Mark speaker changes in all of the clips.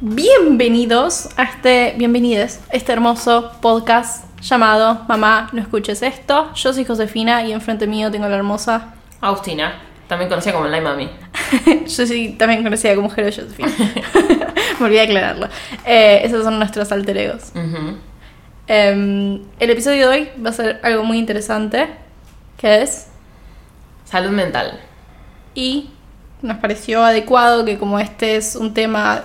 Speaker 1: Bienvenidos a este, bienvenides a este hermoso podcast llamado Mamá, no escuches esto. Yo soy Josefina y enfrente mío tengo a la hermosa.
Speaker 2: Agustina, también conocida como Lai Mami.
Speaker 1: Yo soy también conocida como Jero Josefina. Me olvidé aclararlo. Eh, esos son nuestros alter egos. Em, el episodio de hoy va a ser algo muy interesante, que es,
Speaker 2: Salud mental.
Speaker 1: y nos pareció adecuado que como este es un tema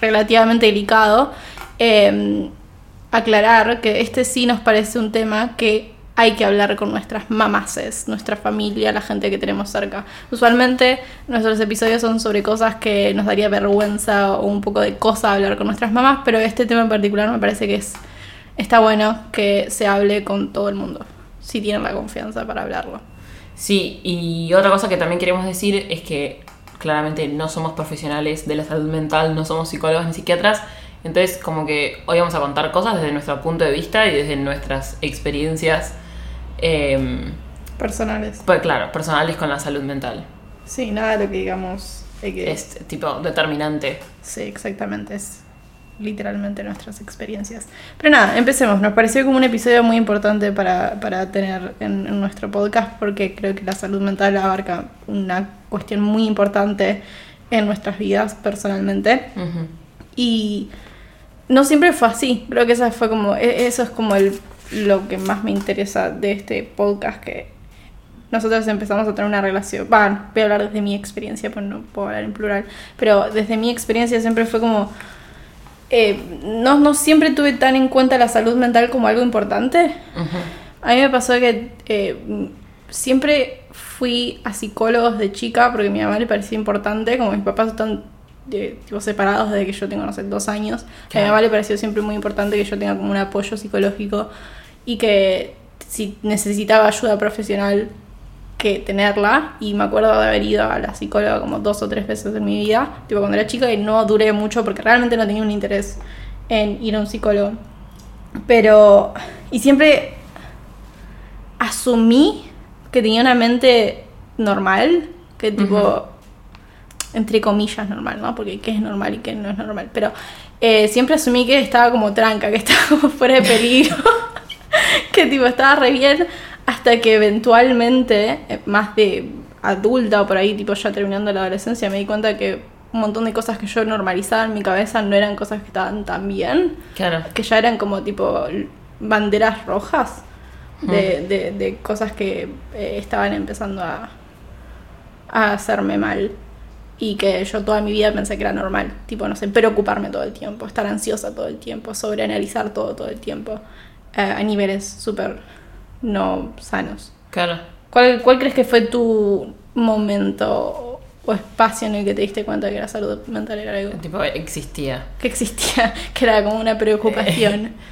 Speaker 1: relativamente delicado, em, aclarar que este sí nos parece un tema que hay que hablar con nuestras mamases, nuestra familia, la gente que tenemos cerca. Usualmente nuestros episodios son sobre cosas que nos daría vergüenza o un poco de cosa hablar con nuestras mamás, pero este tema en particular me parece que es está bueno que se hable con todo el mundo, si tienen la confianza para hablarlo.
Speaker 2: Sí, y otra cosa que también queremos decir es que claramente no somos profesionales de la salud mental, no somos psicólogos ni psiquiatras. Entonces, como que hoy vamos a contar cosas desde nuestro punto de vista y desde nuestras experiencias, em,
Speaker 1: Personales.
Speaker 2: pues claro, personales con la salud mental.
Speaker 1: Sí, nada de lo que digamos que...
Speaker 2: Es tipo determinante.
Speaker 1: Sí, exactamente, es literalmente nuestras experiencias. Pero nada, empecemos. Nos pareció como un episodio muy importante para, para tener en, en nuestro podcast porque creo que la salud mental abarca una cuestión muy importante en nuestras vidas personalmente. Y no siempre fue así. Creo que esa fue como, e- eso es como el, lo que más me interesa de este podcast, que nosotros empezamos a tener una relación, va, voy a hablar desde mi experiencia, pues no puedo hablar en plural, pero desde mi experiencia siempre fue como, eh, no, no siempre tuve tan en cuenta la salud mental como algo importante.
Speaker 2: Ujú.
Speaker 1: A mí me pasó que eh, siempre fui a psicólogos de chica porque a mi mamá le parecía importante, como mis papás están eh, tipo, separados desde que yo tengo, no sé, dos años. A mi mamá le pareció siempre muy importante que yo tenga como un apoyo psicológico y que si necesitaba ayuda profesional que tenerla y me acuerdo de haber ido a la psicóloga como dos o tres veces en mi vida, tipo cuando era chica y no duré mucho porque realmente no tenía un interés en ir a un psicólogo. Pero, y siempre asumí que tenía una mente normal, que tipo, entre comillas normal, ¿no? Porque qué es normal y qué no es normal. Pero eh, siempre asumí que estaba como tranca, que estaba como fuera de peligro, que tipo estaba re bien, hasta que eventualmente, eh, más de adulta o por ahí, tipo ya terminando la adolescencia, me di cuenta que un montón de cosas que yo normalizaba en mi cabeza no eran cosas que estaban tan bien
Speaker 2: Claro.
Speaker 1: que ya eran como tipo banderas rojas de, de- de cosas que eh, estaban empezando a, a hacerme mal y que yo toda mi vida pensé que era normal, tipo, no sé, preocuparme todo el tiempo, estar ansiosa todo el tiempo, sobreanalizar todo todo el tiempo eh, a niveles súper no sanos.
Speaker 2: Claro.
Speaker 1: ¿Cuál, ¿Cuál crees que fue tu momento o espacio en el que te diste cuenta que la salud mental era algo
Speaker 2: Tipo, existía.
Speaker 1: que existía, que era como una preocupación?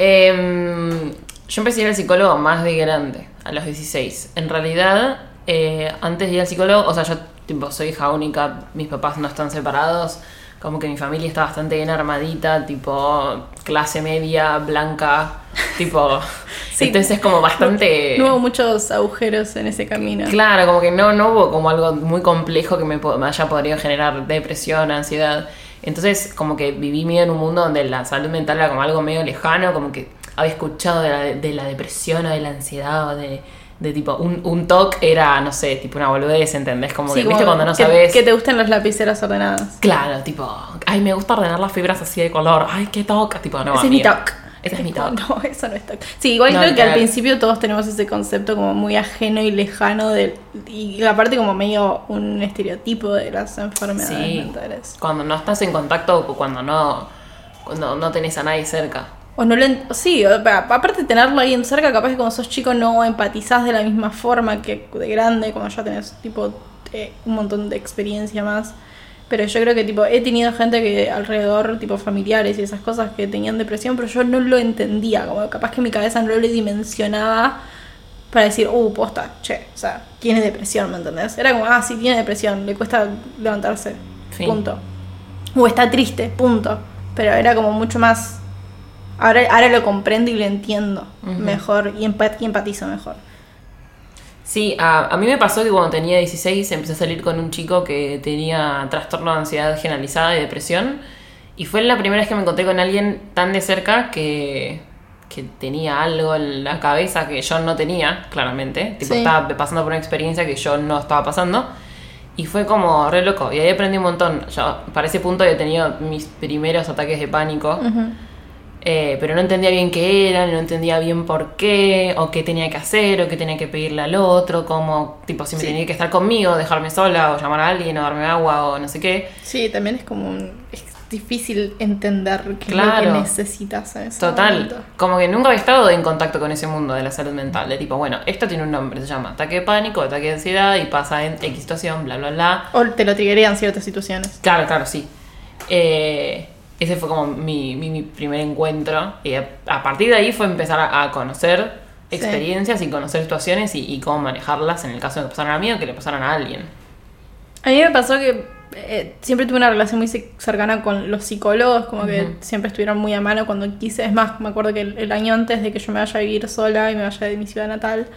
Speaker 2: Em, yo empecé a ir al psicólogo más de grande, a los 16. En realidad, eh, antes de ir al psicólogo, o sea, yo tipo, soy hija única, mis papás no están separados, como que mi familia está bastante bien armadita, tipo clase media, blanca, tipo...
Speaker 1: Sí.
Speaker 2: Entonces es como bastante...
Speaker 1: No hubo muchos agujeros en ese camino.
Speaker 2: Claro, como que no, no hubo como algo muy complejo que me, me haya podido generar depresión, ansiedad. Entonces, como que viví medio en un mundo donde la salud mental era como algo medio lejano, como que había escuchado de la, de la depresión o de la ansiedad o de, de tipo, un, un TOC era, no sé, tipo una boludez, ¿entendés? Como
Speaker 1: Sí,
Speaker 2: que, ¿viste? Cuando no
Speaker 1: que,
Speaker 2: sabes...
Speaker 1: Que te gusten las lapiceras ordenadas.
Speaker 2: Claro, tipo, ay, me gusta ordenar las fibras así de color, ay, qué TOC, tipo, no,
Speaker 1: Ese es mi. TOC.
Speaker 2: Ese es mi TOC.
Speaker 1: No, eso no es TOC. Sí, igual
Speaker 2: No,
Speaker 1: creo que al principio todos tenemos ese concepto como muy ajeno y lejano del, y aparte como medio un estereotipo de las enfermedades
Speaker 2: Sí,
Speaker 1: mentales.
Speaker 2: cuando no estás en contacto o cuando no, cuando no tenés a nadie cerca.
Speaker 1: O no lo sí, aparte de tenerlo ahí en cerca, capaz que cuando sos chico no empatizás de la misma forma que de grande, cuando ya tenés tipo eh, un montón de experiencia más. Pero yo creo que tipo he tenido gente que alrededor, tipo familiares y esas cosas que tenían depresión, pero yo no lo entendía, como capaz que mi cabeza no lo dimensionaba para decir, uh, posta, che, o sea, tiene depresión, ¿me entendés? Era como, ah, sí, tiene depresión, le cuesta levantarse. Punto. o está triste, punto. Pero era como mucho más... Ahora, ahora lo comprendo y lo entiendo mejor y, empat- y empatizo mejor.
Speaker 2: Sí, a, a mí me pasó que cuando tenía 16 empecé a salir con un chico que tenía trastorno de ansiedad generalizada y depresión. Y fue la primera vez que me encontré con alguien tan de cerca que, que tenía algo en la cabeza que yo no tenía, claramente. Tipo,
Speaker 1: Sí.
Speaker 2: estaba pasando por una experiencia que yo no estaba pasando. Y fue como re loco. Y ahí aprendí un montón. Yo para ese punto había tenido mis primeros ataques de pánico. Eh, pero no entendía bien qué era, no entendía bien por qué, o qué tenía que hacer, o qué tenía que pedirle al otro, como, tipo, si me
Speaker 1: Sí.
Speaker 2: tenía que estar conmigo, dejarme sola, o llamar a alguien, o darme agua, o no sé qué.
Speaker 1: Sí, también es como un- es difícil entender qué es lo
Speaker 2: Claro.
Speaker 1: que necesitas en ese
Speaker 2: Total,
Speaker 1: momento.
Speaker 2: como que nunca había estado en contacto con ese mundo de la salud mental, de tipo, bueno, esto tiene un nombre, se llama ataque de pánico, ataque de ansiedad, y pasa en X situación, bla, bla, bla.
Speaker 1: O te lo triggerían ciertas situaciones.
Speaker 2: Claro, claro, sí. Eh, ese fue como mi, mi, mi primer encuentro. Y a, a partir de ahí fue empezar a, a conocer
Speaker 1: Sí.
Speaker 2: experiencias y conocer situaciones y, y cómo manejarlas en el caso de que pasaran a mí o que le pasaran a alguien.
Speaker 1: A mí me pasó que eh, siempre tuve una relación muy ce- cercana con los psicólogos, como que siempre estuvieron muy a mano cuando quise. Es más, me acuerdo que el, el año antes de que yo me vaya a vivir sola y me vaya de mi ciudad natal,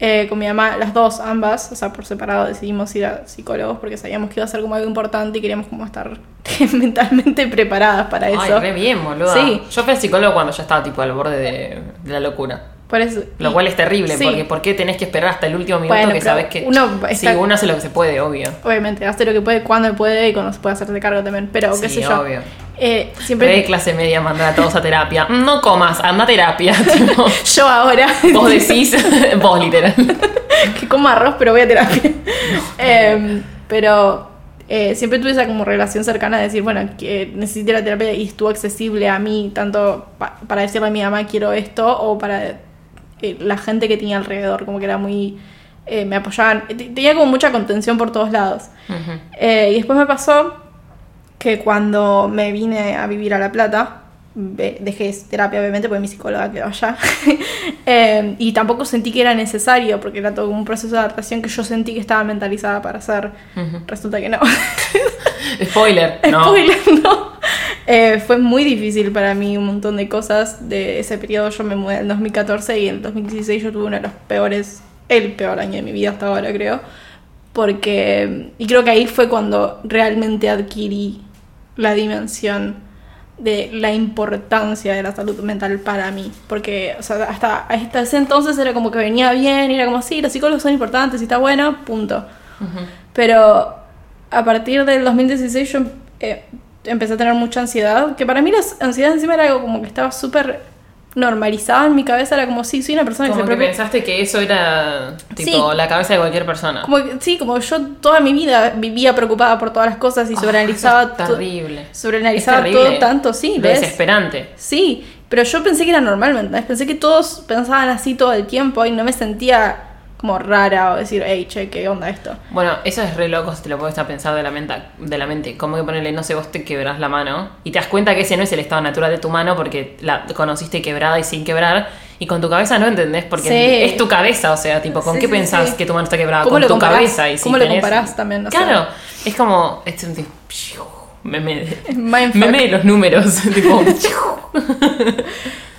Speaker 1: eh, con mi mamá, las dos, ambas, o sea, por separado decidimos ir a psicólogos porque sabíamos que iba a ser como algo importante y queríamos como estar mentalmente preparadas para eso.
Speaker 2: Ay, re bien, boludo.
Speaker 1: Sí.
Speaker 2: Yo fui al psicólogo cuando ya estaba tipo al borde de, de la locura.
Speaker 1: Por eso,
Speaker 2: Lo cual es terrible,
Speaker 1: sí.
Speaker 2: porque ¿por qué tenés que esperar hasta el último minuto
Speaker 1: Bueno,
Speaker 2: que sabes que...
Speaker 1: uno
Speaker 2: Sí,
Speaker 1: está-
Speaker 2: uno hace lo que se puede, obvio.
Speaker 1: Obviamente, hace lo que puede cuando puede y cuando se puede hacerse cargo también. Pero, qué
Speaker 2: Sí,
Speaker 1: sé yo.
Speaker 2: obvio.
Speaker 1: Eh, siempre.
Speaker 2: Re clase media mandar a todos a terapia. No comas, anda a terapia. tipo,
Speaker 1: Yo ahora.
Speaker 2: vos decís, vos literal.
Speaker 1: que como arroz, pero voy a terapia. Em, pero eh, siempre tuve esa como relación cercana de decir, bueno, que necesito ir a terapia y estuvo accesible a mí, tanto pa- para decirle a mi mamá quiero esto, o para eh, la gente que tenía alrededor, como que era muy. eh, me apoyaban. Te- Tenía como mucha contención por todos lados. Y después me pasó que cuando me vine a vivir a La Plata, dejé terapia obviamente porque mi psicóloga quedó allá, Eh, y tampoco sentí que era necesario porque era todo un proceso de adaptación que yo sentí que estaba mentalizada para hacer. Resulta que no.
Speaker 2: Spoiler, no.
Speaker 1: Spoiler, no. Eh, fue muy difícil para mí un montón de cosas de ese periodo. Yo me mudé en 2014 y en 2016 yo tuve uno de los peores, el peor año de mi vida hasta ahora creo. Porque, y creo que ahí fue cuando realmente adquirí la dimensión de la importancia de la salud mental para mí. Porque, o sea, hasta, hasta ese entonces era como que venía bien, y era como, sí, los psicólogos son importantes y está bueno, punto. Pero a partir del 2016 yo eh, empecé a tener mucha ansiedad, que para mí la ansiedad encima era algo como que estaba súper normalizada en mi cabeza, era como, sí, soy una persona que
Speaker 2: Como
Speaker 1: se
Speaker 2: que
Speaker 1: preocupa.
Speaker 2: pensaste que eso era tipo
Speaker 1: Sí.
Speaker 2: la cabeza de cualquier persona.
Speaker 1: Como que- sí, como yo toda mi vida vivía preocupada por todas las cosas y
Speaker 2: Ah,
Speaker 1: sobreanalizaba
Speaker 2: eso es
Speaker 1: to-
Speaker 2: terrible.
Speaker 1: sobreanalizaba
Speaker 2: terrible.
Speaker 1: todo tanto, sí, ¿ves?
Speaker 2: desesperante.
Speaker 1: Sí, pero yo pensé que era normal, ¿me? Pensé que todos pensaban así todo el tiempo y no me sentía como rara o decir, hey, che, ¿qué onda esto?
Speaker 2: Bueno, eso es re loco si te lo puedes a pensar de la, mente, de la mente. Como que ponerle, no sé, vos te quebrás la mano y te das cuenta que ese no es el estado natural de tu mano porque la conociste quebrada y sin quebrar. Y con tu cabeza no entendés porque
Speaker 1: Sí.
Speaker 2: es tu cabeza, o sea, tipo, ¿con
Speaker 1: Sí,
Speaker 2: qué
Speaker 1: sí,
Speaker 2: pensás que tu mano está quebrada?
Speaker 1: ¿Cómo
Speaker 2: Con
Speaker 1: lo
Speaker 2: tu
Speaker 1: comparás?
Speaker 2: cabeza. Y si
Speaker 1: ¿Cómo lo comparás también? O sea.
Speaker 2: Claro, es como. Es un tipo, meme, de- meme de los números. tipo,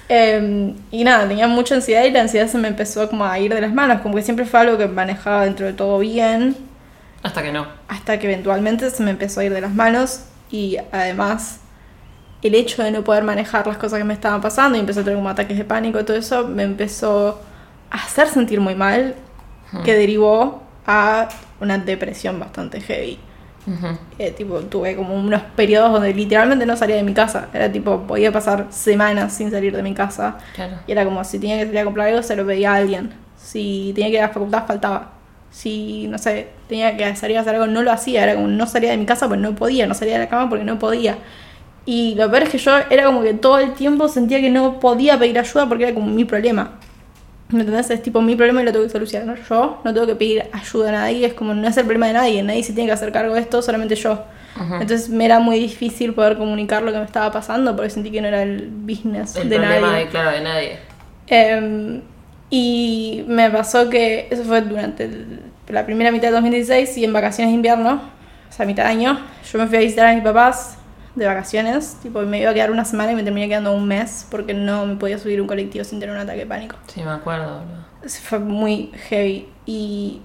Speaker 1: Eh, y nada, tenía mucha ansiedad y la ansiedad se me empezó como a ir de las manos, como que siempre fue algo que manejaba dentro de todo bien,
Speaker 2: hasta que no.
Speaker 1: hasta que eventualmente se me empezó a ir de las manos y además el hecho de no poder manejar las cosas que me estaban pasando y empecé a tener como ataques de pánico y todo eso me empezó a hacer sentir muy mal, que derivó a una depresión bastante heavy.
Speaker 2: Ujú.
Speaker 1: Eh, tipo, tuve como unos periodos donde literalmente no salía de mi casa. Era tipo, podía pasar semanas sin salir de mi casa.
Speaker 2: Claro.
Speaker 1: Y era como, si tenía que salir a comprar algo, se lo pedía a alguien. Si tenía que ir a la facultad, faltaba. Si, no sé, tenía que salir a hacer algo, no lo hacía. Era como, no salía de mi casa porque no podía. No salía de la cama porque no podía. Y lo peor es que yo era como que todo el tiempo sentía que no podía pedir ayuda porque era como mi problema. ¿Me entendés? Es tipo mi problema y lo tengo que solucionar yo. No tengo que pedir ayuda a nadie. Es como no es el problema de nadie. Nadie se tiene que hacer cargo de esto, solamente yo. Entonces me era muy difícil poder comunicar lo que me estaba pasando porque sentí que no era el business
Speaker 2: El
Speaker 1: de
Speaker 2: problema
Speaker 1: nadie.
Speaker 2: de, claro, de nadie.
Speaker 1: Em, y me pasó que eso fue durante el- la primera mitad de 2016 y en vacaciones de invierno, o sea, mitad de año, yo me fui a visitar a mis papás de vacaciones. Tipo, me iba a quedar una semana y me terminé quedando un mes porque no me podía subir un colectivo sin tener un ataque de pánico.
Speaker 2: Sí, me acuerdo, boludo.
Speaker 1: Fue muy heavy. Y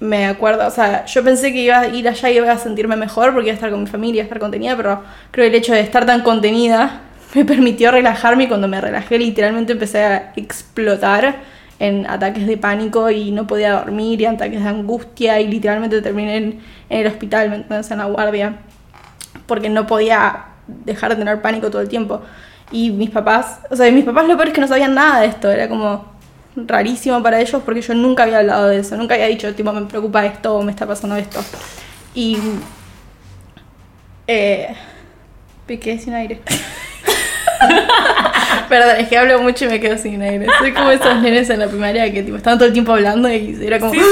Speaker 1: me acuerdo, o sea, yo pensé que iba a ir allá y iba a sentirme mejor porque iba a estar con mi familia, iba a estar contenida, pero creo que el hecho de estar tan contenida me permitió relajarme y cuando me relajé literalmente empecé a explotar en ataques de pánico y no podía dormir y ataques de angustia y literalmente terminé en, en el hospital, ¿me entiendes? En la guardia porque no podía dejar de tener pánico todo el tiempo. Y mis papás, o sea, mis papás lo peor es que no sabían nada de esto, era como rarísimo para ellos porque yo nunca había hablado de eso, nunca había dicho, tipo, me preocupa esto o me está pasando esto. Y... Eh, quedé sin aire. Perdón, es que hablo mucho y me quedo sin aire. Soy como esos nenes en la primaria que tipo, estaban todo el tiempo hablando y era como...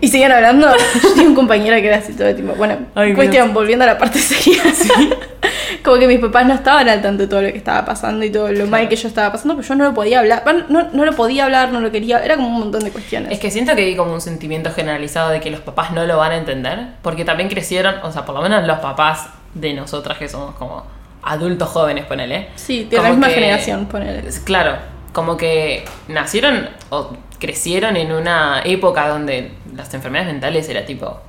Speaker 1: Y siguen hablando. Yo tenía un compañero que era así todo el tiempo. Bueno,
Speaker 2: Ay,
Speaker 1: cuestión,
Speaker 2: Dios.
Speaker 1: volviendo a la parte seria. como que mis papás no estaban al tanto de todo lo que estaba pasando y todo lo mal que yo estaba pasando, pero yo no lo podía hablar. Bueno, No, no lo podía hablar, no lo quería. Era como un montón de cuestiones.
Speaker 2: Es que siento que hay como un sentimiento generalizado de que los papás no lo van a entender, porque también crecieron, o sea, por lo menos los papás de nosotras que somos como adultos jóvenes, ponele.
Speaker 1: Sí, de la misma
Speaker 2: que-
Speaker 1: generación, ponele.
Speaker 2: Claro, como que nacieron o crecieron en una época donde las enfermedades mentales era tipo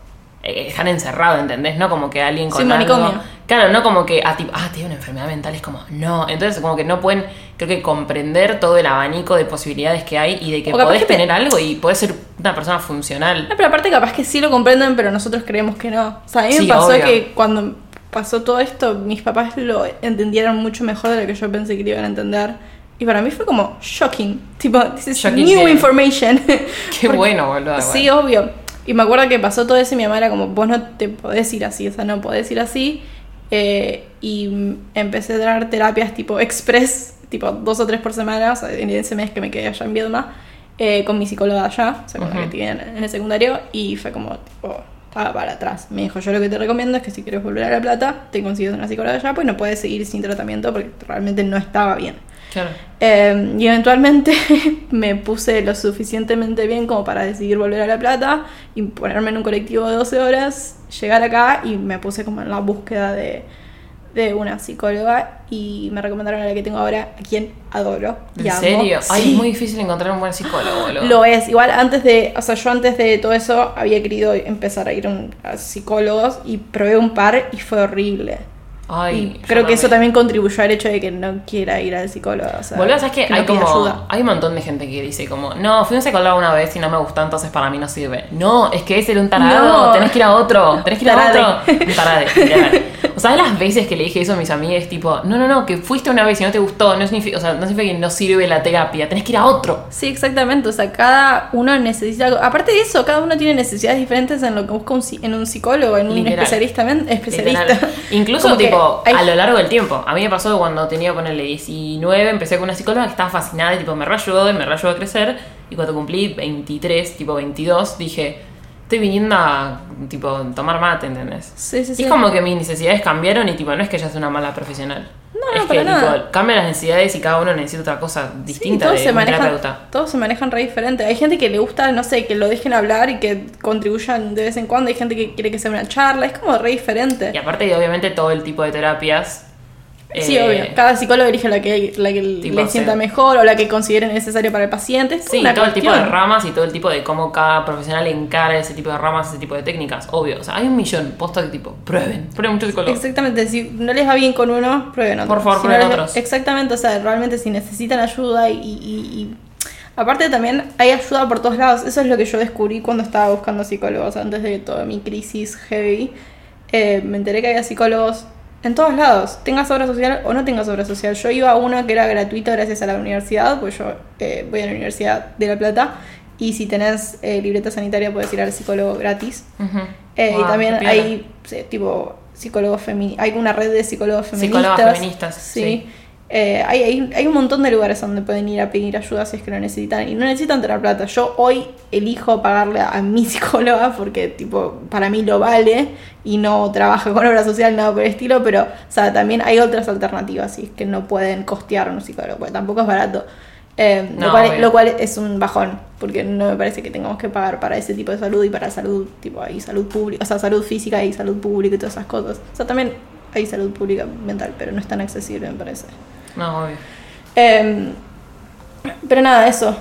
Speaker 2: eh, están encerrados, ¿entendés? No como que alguien con
Speaker 1: Sí,
Speaker 2: algo-
Speaker 1: manicomio.
Speaker 2: Claro, no como que, ah, tipo, ah, tiene una enfermedad mental, es como, no. Entonces, como que no pueden, creo que comprender todo el abanico de posibilidades que hay y de que podés
Speaker 1: que te-
Speaker 2: tener algo y podés ser una persona funcional.
Speaker 1: No, pero aparte capaz que sí lo comprenden, pero nosotros creemos que no. O sea, a mí
Speaker 2: Sí,
Speaker 1: me pasó
Speaker 2: obvio.
Speaker 1: que cuando pasó todo esto, mis papás lo entendieron mucho mejor de lo que yo pensé que lo iban a entender. Y para mí fue como shocking. Tipo, this is
Speaker 2: Shocking,
Speaker 1: new information.
Speaker 2: Qué
Speaker 1: Porque-
Speaker 2: bueno, boludo.
Speaker 1: Sí, obvio. Y me acuerdo que pasó todo eso y mi mamá era como, vos no te podés ir así, o sea, no podés ir así. Eh, y empecé a tener terapias tipo express, tipo dos o tres por semana, o sea, en ese mes que me quedé allá en Viedma, eh, con mi psicóloga allá, o sea, con la que tenía en en el secundario, y fue como, tipo, estaba para atrás. Me dijo, yo lo que te recomiendo es que si quieres volver a La Plata, te consigues una psicóloga allá, pues no puedes seguir sin tratamiento porque realmente no estaba bien.
Speaker 2: Claro.
Speaker 1: Eh, y eventualmente me puse lo suficientemente bien como para decidir volver a La Plata y ponerme en un colectivo de 12 horas, llegar acá y me puse como en la búsqueda de, de una psicóloga y me recomendaron a la que tengo ahora, a quien adoro. y
Speaker 2: ¿En
Speaker 1: amo.
Speaker 2: Ay,
Speaker 1: Sí.
Speaker 2: es muy difícil encontrar un buen psicólogo.
Speaker 1: Lo es, igual antes de, o sea, yo antes de todo eso había querido empezar a ir a un- a psicólogos y probé un par y fue horrible.
Speaker 2: Ay,
Speaker 1: y creo que eso
Speaker 2: también.
Speaker 1: contribuyó al hecho de que no quiera ir al psicólogo. O sea,
Speaker 2: Boludo, ¿sabes
Speaker 1: que no
Speaker 2: Hay
Speaker 1: pida
Speaker 2: como.
Speaker 1: ayuda.
Speaker 2: Hay un montón de gente que dice como, no, fui a un psicólogo una vez y no me gustó, entonces para mí no sirve. No, es que ese era un tarado,
Speaker 1: No.
Speaker 2: tenés que ir a otro, tenés que ir a
Speaker 1: Tarade.
Speaker 2: otro. Un tarade. O sea, las veces que le dije eso a mis amigas, tipo, no, no, no, que fuiste una vez y no te gustó, no significa, o sea, no significa que no sirve la terapia, tenés que ir a otro.
Speaker 1: Sí, exactamente. O sea, cada uno necesita algo. Aparte de eso, cada uno tiene necesidades diferentes en lo que busca un, en un psicólogo, en un
Speaker 2: Literal.
Speaker 1: especialista. especialista.
Speaker 2: Literal. Incluso,
Speaker 1: Como que
Speaker 2: tipo, a lo largo del tiempo. A mí me pasó cuando tenía, ponerle 19, empecé con una psicóloga que estaba fascinada y, tipo, me reayudó y me reayudó a crecer. Y cuando cumplí 23, tipo 22, dije, estoy viniendo a, tipo, tomar mate, ¿entendés?
Speaker 1: Sí, sí,
Speaker 2: Y
Speaker 1: sí.
Speaker 2: es como que mis necesidades cambiaron y, tipo, no es que ella sea una mala profesional.
Speaker 1: No, no,
Speaker 2: es que,
Speaker 1: para nada.
Speaker 2: cambian las necesidades y cada uno necesita otra cosa
Speaker 1: Sí,
Speaker 2: distinta
Speaker 1: todos
Speaker 2: de
Speaker 1: se manejan,
Speaker 2: terapeuta.
Speaker 1: todos se manejan re diferente. Hay gente que le gusta, no sé, que lo dejen hablar y que contribuyan de vez en cuando. Hay gente que quiere que sea una charla. Es como re diferente.
Speaker 2: Y aparte, obviamente, todo el tipo de terapias.
Speaker 1: Sí,
Speaker 2: eh,
Speaker 1: obvio. Cada psicólogo elige la que, la que
Speaker 2: Tipo,
Speaker 1: le sienta
Speaker 2: sí.
Speaker 1: mejor o la que considere necesaria para el paciente. Es
Speaker 2: Sí, todo el tipo de ramas y todo el tipo de cómo cada profesional encara ese tipo de ramas, ese tipo de técnicas, obvio. O sea, hay un millón, posta de tipo, prueben, prueben muchos psicólogos.
Speaker 1: Exactamente, si no les va bien con uno, prueben otro.
Speaker 2: Por favor,
Speaker 1: Si
Speaker 2: prueben otros.
Speaker 1: Exactamente, o sea, realmente si necesitan ayuda y, y- y- Aparte también hay ayuda por todos lados. Eso es lo que yo descubrí cuando estaba buscando psicólogos antes de toda mi crisis heavy. Eh, me enteré que había psicólogos en todos lados. Tengas obra social o no tengas obra social. Yo iba a una que era gratuita gracias a la universidad, pues yo eh, voy a la Universidad de La Plata. Y si tenés eh, libreta sanitaria puedes ir al psicólogo gratis. Eh, y también hay tipo psicólogos feministas, hay una red de psicólogos feministas.
Speaker 2: Psicólogas feministas,
Speaker 1: Sí.
Speaker 2: sí.
Speaker 1: Eh, hay, hay, hay un montón de lugares donde pueden ir a pedir ayuda si es que lo necesitan. Y no necesitan tener plata. Yo hoy elijo pagarle a mi psicóloga porque tipo para mí lo vale y no trabaja con obra social, nada por el estilo. Pero o sea, también hay otras alternativas si es que no pueden costear un psicólogo, porque tampoco es barato. Eh,
Speaker 2: No,
Speaker 1: lo, cual,
Speaker 2: obvio.
Speaker 1: lo cual es un bajón, porque no me parece que tengamos que pagar para ese tipo de salud y para salud, tipo, y salud pública, o sea, salud física y salud pública y todas esas cosas. O sea, también hay salud pública mental, pero no es tan accesible, me parece.
Speaker 2: No, obvio.
Speaker 1: Em, pero nada, eso.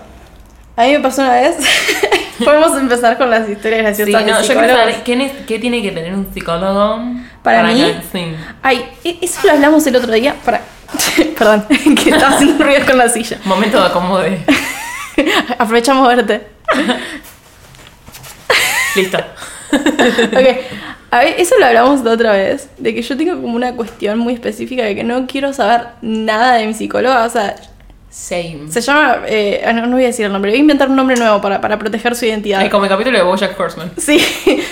Speaker 1: A mí me pasó una vez. Podemos empezar con las historias
Speaker 2: Sí,
Speaker 1: graciosas. de
Speaker 2: no, yo quiero saber ¿qué, ne- qué tiene que tener un psicólogo
Speaker 1: Para mí,
Speaker 2: que- sí.
Speaker 1: Ay, e- eso lo hablamos el otro día. Para... Perdón, que estaba haciendo ruido con la silla.
Speaker 2: Momento de acomode.
Speaker 1: Aprovechamos verte.
Speaker 2: Listo.
Speaker 1: Ok. A ver, eso lo hablamos la otra vez. De que yo tengo como una cuestión muy específica de que no quiero saber nada de mi psicóloga. O sea,
Speaker 2: Same.
Speaker 1: se llama. eh, no, no voy a decir el nombre. Voy a inventar un nombre nuevo para, para proteger su identidad.
Speaker 2: Ay, como el capítulo de Bojack Horseman.
Speaker 1: Sí,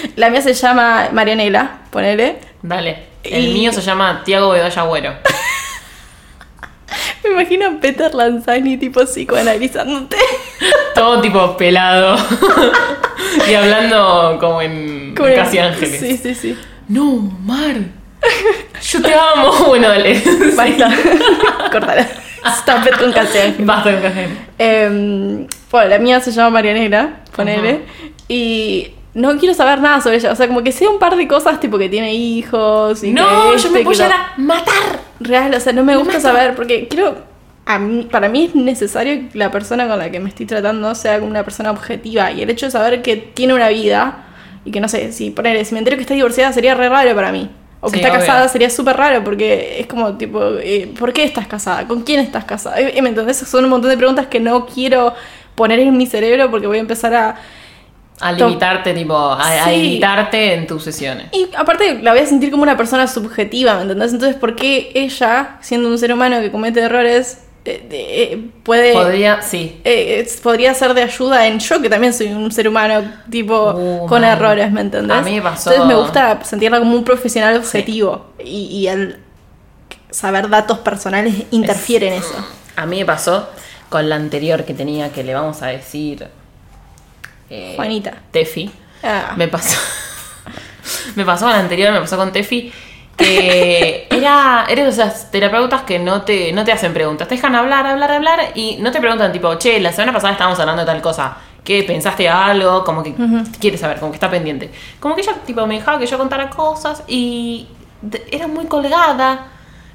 Speaker 1: la mía se llama Marianela, ponele.
Speaker 2: Dale. El
Speaker 1: Y-
Speaker 2: mío se llama Tiago Bedoya Agüero.
Speaker 1: Me imagino a Peter Lanzani tipo psicoanalizándote.
Speaker 2: Todo tipo pelado. y hablando como en
Speaker 1: Como en-
Speaker 2: Casi Ángeles.
Speaker 1: Sí, sí, sí.
Speaker 2: No, Mar. Yo te amo. Bueno, dale.
Speaker 1: Basta. Cortala. Stop it con canción.
Speaker 2: Basta con Casi Ángeles.
Speaker 1: Em, bueno, la mía se llama Marianela, ponele. Y no quiero saber nada sobre ella. O sea, como que sé un par de cosas, tipo que tiene hijos. Y
Speaker 2: No,
Speaker 1: que
Speaker 2: yo me llegar a matar.
Speaker 1: Real, o sea, no me gusta saber, porque quiero. A mí, para mí es necesario que la persona con la que me estoy tratando sea como una persona objetiva. Y el hecho de saber que tiene una vida y que no sé, si ponele, si me entero que está divorciada sería re raro para mí. O que
Speaker 2: Sí,
Speaker 1: está
Speaker 2: obvio.
Speaker 1: casada sería súper raro porque es como tipo, eh, ¿por qué estás casada? ¿Con quién estás casada? Eh, ¿Me entendés? Son un montón de preguntas que no quiero poner en mi cerebro porque voy a empezar a...
Speaker 2: A limitarte, tipo, a, a
Speaker 1: Sí.
Speaker 2: editarte en tus sesiones.
Speaker 1: Y aparte la voy a sentir como una persona subjetiva, ¿me entendés? Entonces, ¿por qué ella, siendo un ser humano que comete errores, eh, eh, puede...
Speaker 2: Podría, sí.
Speaker 1: eh, podría ser de ayuda en yo, que también soy un ser humano, tipo,
Speaker 2: Uh,
Speaker 1: con
Speaker 2: man.
Speaker 1: errores, ¿me entendés?
Speaker 2: A mí me pasó-
Speaker 1: Entonces me gusta sentirla como un profesional objetivo. Y, y el saber datos personales interfiere en eso.
Speaker 2: A mí me pasó con la anterior que tenía, que le vamos a decir.
Speaker 1: Juanita.
Speaker 2: Tefi.
Speaker 1: Ah.
Speaker 2: Me pasó. me pasó con la anterior, me pasó con Tefi. Que era. Eres de esas terapeutas que no te, no te hacen preguntas. Te dejan hablar, hablar, hablar. Y no te preguntan, tipo, che, la semana pasada estábamos hablando de tal cosa. ¿Qué pensaste algo? Como que quieres saber, como que está pendiente. Como que ella, tipo, me dejaba que yo contara cosas. Y era muy colgada.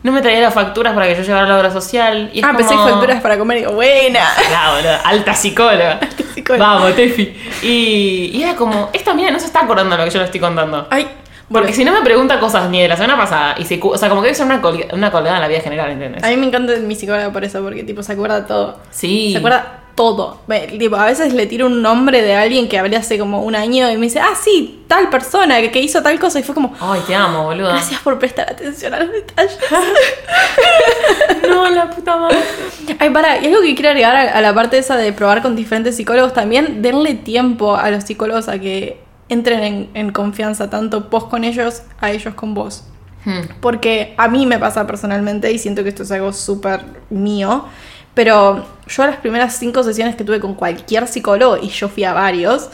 Speaker 2: No me traía las facturas para que yo llevara la obra social. Y
Speaker 1: ah, pensé
Speaker 2: como-
Speaker 1: facturas para comer y digo, buena.
Speaker 2: Claro, boludo, alta psicóloga.
Speaker 1: psicóloga.
Speaker 2: Vamos, Tefi. Y, y era como, esta mina no se está acordando de lo que yo le estoy contando.
Speaker 1: Ay,
Speaker 2: Porque si no me pregunta cosas ni de la semana pasada, y se, o sea, como que debe ser una, colga- una colgada en la vida general, ¿entiendes?
Speaker 1: a mí me encanta mi psicóloga por eso, porque tipo se acuerda de todo.
Speaker 2: Sí.
Speaker 1: Se acuerda todo. Tipo, a veces le tiro un nombre de alguien que hablé hace como un año y me dice, ah, sí, tal persona que, que hizo tal cosa. Y fue como,
Speaker 2: Ay, te amo, boludo.
Speaker 1: gracias por prestar atención a los detalles.
Speaker 2: No, la puta madre.
Speaker 1: Ay, para, y algo que quiero agregar a, a la parte esa de probar con diferentes psicólogos también, denle tiempo a los psicólogos a que entren en, en confianza, tanto vos con ellos, a ellos con vos.
Speaker 2: Hmm.
Speaker 1: Porque a mí me pasa personalmente y siento que esto es algo súper mío. Pero yo a las primeras cinco sesiones que tuve con cualquier psicólogo, y yo fui a varios,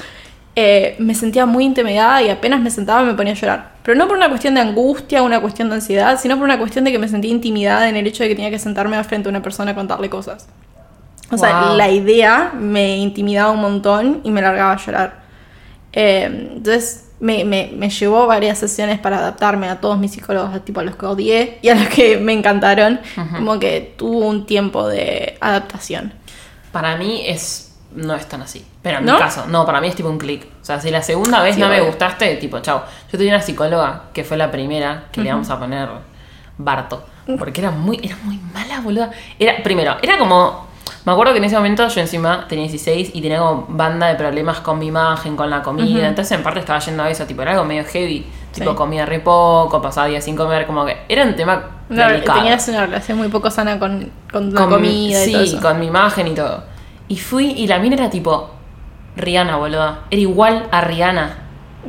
Speaker 1: eh, me sentía muy intimidada y apenas me sentaba me ponía a llorar. Pero no por una cuestión de angustia, una cuestión de ansiedad, sino por una cuestión de que me sentía intimidada en el hecho de que tenía que sentarme frente a una persona a contarle cosas. O sea, la idea me intimidaba un montón y me largaba a llorar. Eh, entonces me, me- me llevó varias sesiones para adaptarme a todos mis psicólogos, tipo a los que odié y a los que me encantaron. Como que tuvo un tiempo de adaptación.
Speaker 2: Para mí es. No es tan así. Pero en
Speaker 1: ¿No?
Speaker 2: mi caso, no, para mí es tipo un clic. O sea, si la segunda vez
Speaker 1: Sí,
Speaker 2: no me gustaste, tipo, chao. Yo tenía una psicóloga que fue la primera que le vamos a poner Barto. Porque era muy, era muy mala, boluda. Era, primero, era como. Me acuerdo que en ese momento yo encima tenía 16 y tenía como banda de problemas con mi imagen, con la comida. Entonces en parte estaba yendo a eso, tipo, era algo medio heavy. Tipo,
Speaker 1: Sí.
Speaker 2: comía re poco, pasaba días sin comer, como que era un tema delicado.
Speaker 1: tenías una relación muy poco sana con, con la
Speaker 2: Con-
Speaker 1: comida y
Speaker 2: sí,
Speaker 1: todo eso.
Speaker 2: con mi imagen y todo. Y fui y la mina era tipo Rihanna, boluda. Era igual a Rihanna.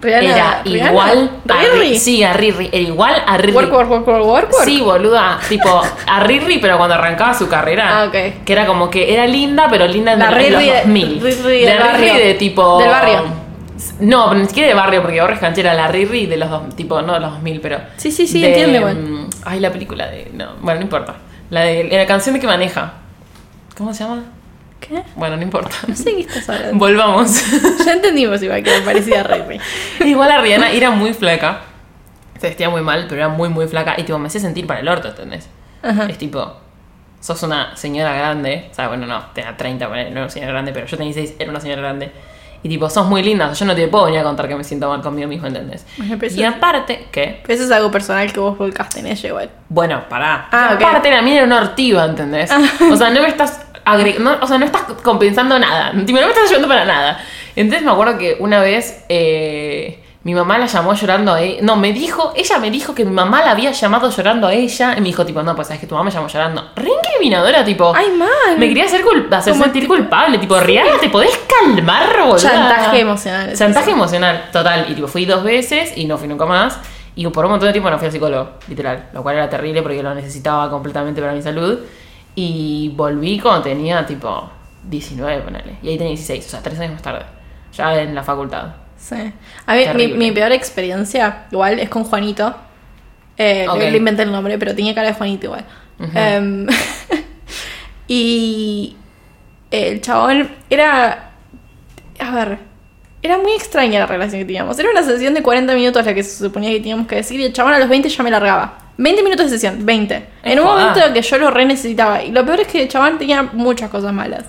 Speaker 1: Rihanna-
Speaker 2: era
Speaker 1: Rihanna,
Speaker 2: igual a
Speaker 1: Riri.
Speaker 2: Sí, a Riri. Era igual a Riri.
Speaker 1: Work, work, work, work, work.
Speaker 2: Sí, boluda. tipo a Riri, pero cuando arrancaba su carrera.
Speaker 1: Ah, ok.
Speaker 2: Que era como que era linda, pero linda en
Speaker 1: La
Speaker 2: los
Speaker 1: Riri de-
Speaker 2: 2000.
Speaker 1: Riri
Speaker 2: la
Speaker 1: barrio.
Speaker 2: Riri de tipo.
Speaker 1: Del barrio.
Speaker 2: No, pero ni siquiera de barrio, porque ahora es canchera. La Riri de los dos, tipo, no de los 2000, pero.
Speaker 1: Sí, sí, sí,
Speaker 2: de,
Speaker 1: entiendo igual.
Speaker 2: mm, Ay, la película de. No, bueno, no importa. La de la canción de que maneja. ¿Cómo se llama?
Speaker 1: ¿Qué?
Speaker 2: Bueno, no importa.
Speaker 1: No sé qué estás hablando.
Speaker 2: Volvamos.
Speaker 1: ya entendimos igual que me parecía Riri.
Speaker 2: Igual a Rihanna era muy flaca. se vestía muy mal, pero era muy, muy flaca. Y tipo, me hacía sentir para el orto, ¿entendés?
Speaker 1: Ajá.
Speaker 2: Es tipo, sos una señora grande. O sea, bueno, no, tenía 30, bueno, no era una señora grande, pero yo tenía 16, era una señora grande. Y tipo, sos muy linda. o sea, yo no te puedo venir a contar que me siento mal conmigo mismo, ¿entendés?
Speaker 1: Pero
Speaker 2: Y aparte, ¿qué?
Speaker 1: Pero eso es algo personal que vos volcaste en ella igual.
Speaker 2: Bueno, pará.
Speaker 1: Ah. Ah.
Speaker 2: Aparte, la mía era una ortiva, ¿entendés? O sea, no me estás no, o sea, no estás compensando nada. Tipo, no me estás ayudando para nada. Entonces me acuerdo que una vez eh, mi mamá la llamó llorando a ella. No, me dijo, ella me dijo que mi mamá la había llamado llorando a ella. Y me dijo, tipo, no, pues sabes que tu mamá me llamó llorando. Re incriminadora, tipo.
Speaker 1: Ay, mal.
Speaker 2: Me quería hacer, cul- hacer sentir
Speaker 1: tipo-
Speaker 2: culpable. Tipo, Rihanna, ¿te podés calmar, boluda?
Speaker 1: Chantaje emocional.
Speaker 2: Chantaje
Speaker 1: eso.
Speaker 2: emocional, total. Y tipo, fui dos veces y no fui nunca más. Y por un montón de tiempo no fui al psicólogo, literal. Lo cual era terrible porque lo necesitaba completamente para mi salud. Y volví cuando tenía tipo 19, ponele. Y ahí tenía 16, o sea, tres años más tarde. Ya en la facultad.
Speaker 1: Sí. A mí, mi, peor experiencia igual es con Juanito. Eh,
Speaker 2: Ok.
Speaker 1: Le inventé el nombre, pero tenía cara de Juanito igual. Em, y el chabón era. A ver. Era muy extraña la relación que teníamos. Era una sesión de 40 minutos la que se suponía que teníamos que decir y el chabón a los 20 ya me largaba. 20 minutos de sesión, 20. En un momento que yo lo re necesitaba. Y lo peor es que el chabón tenía muchas cosas malas.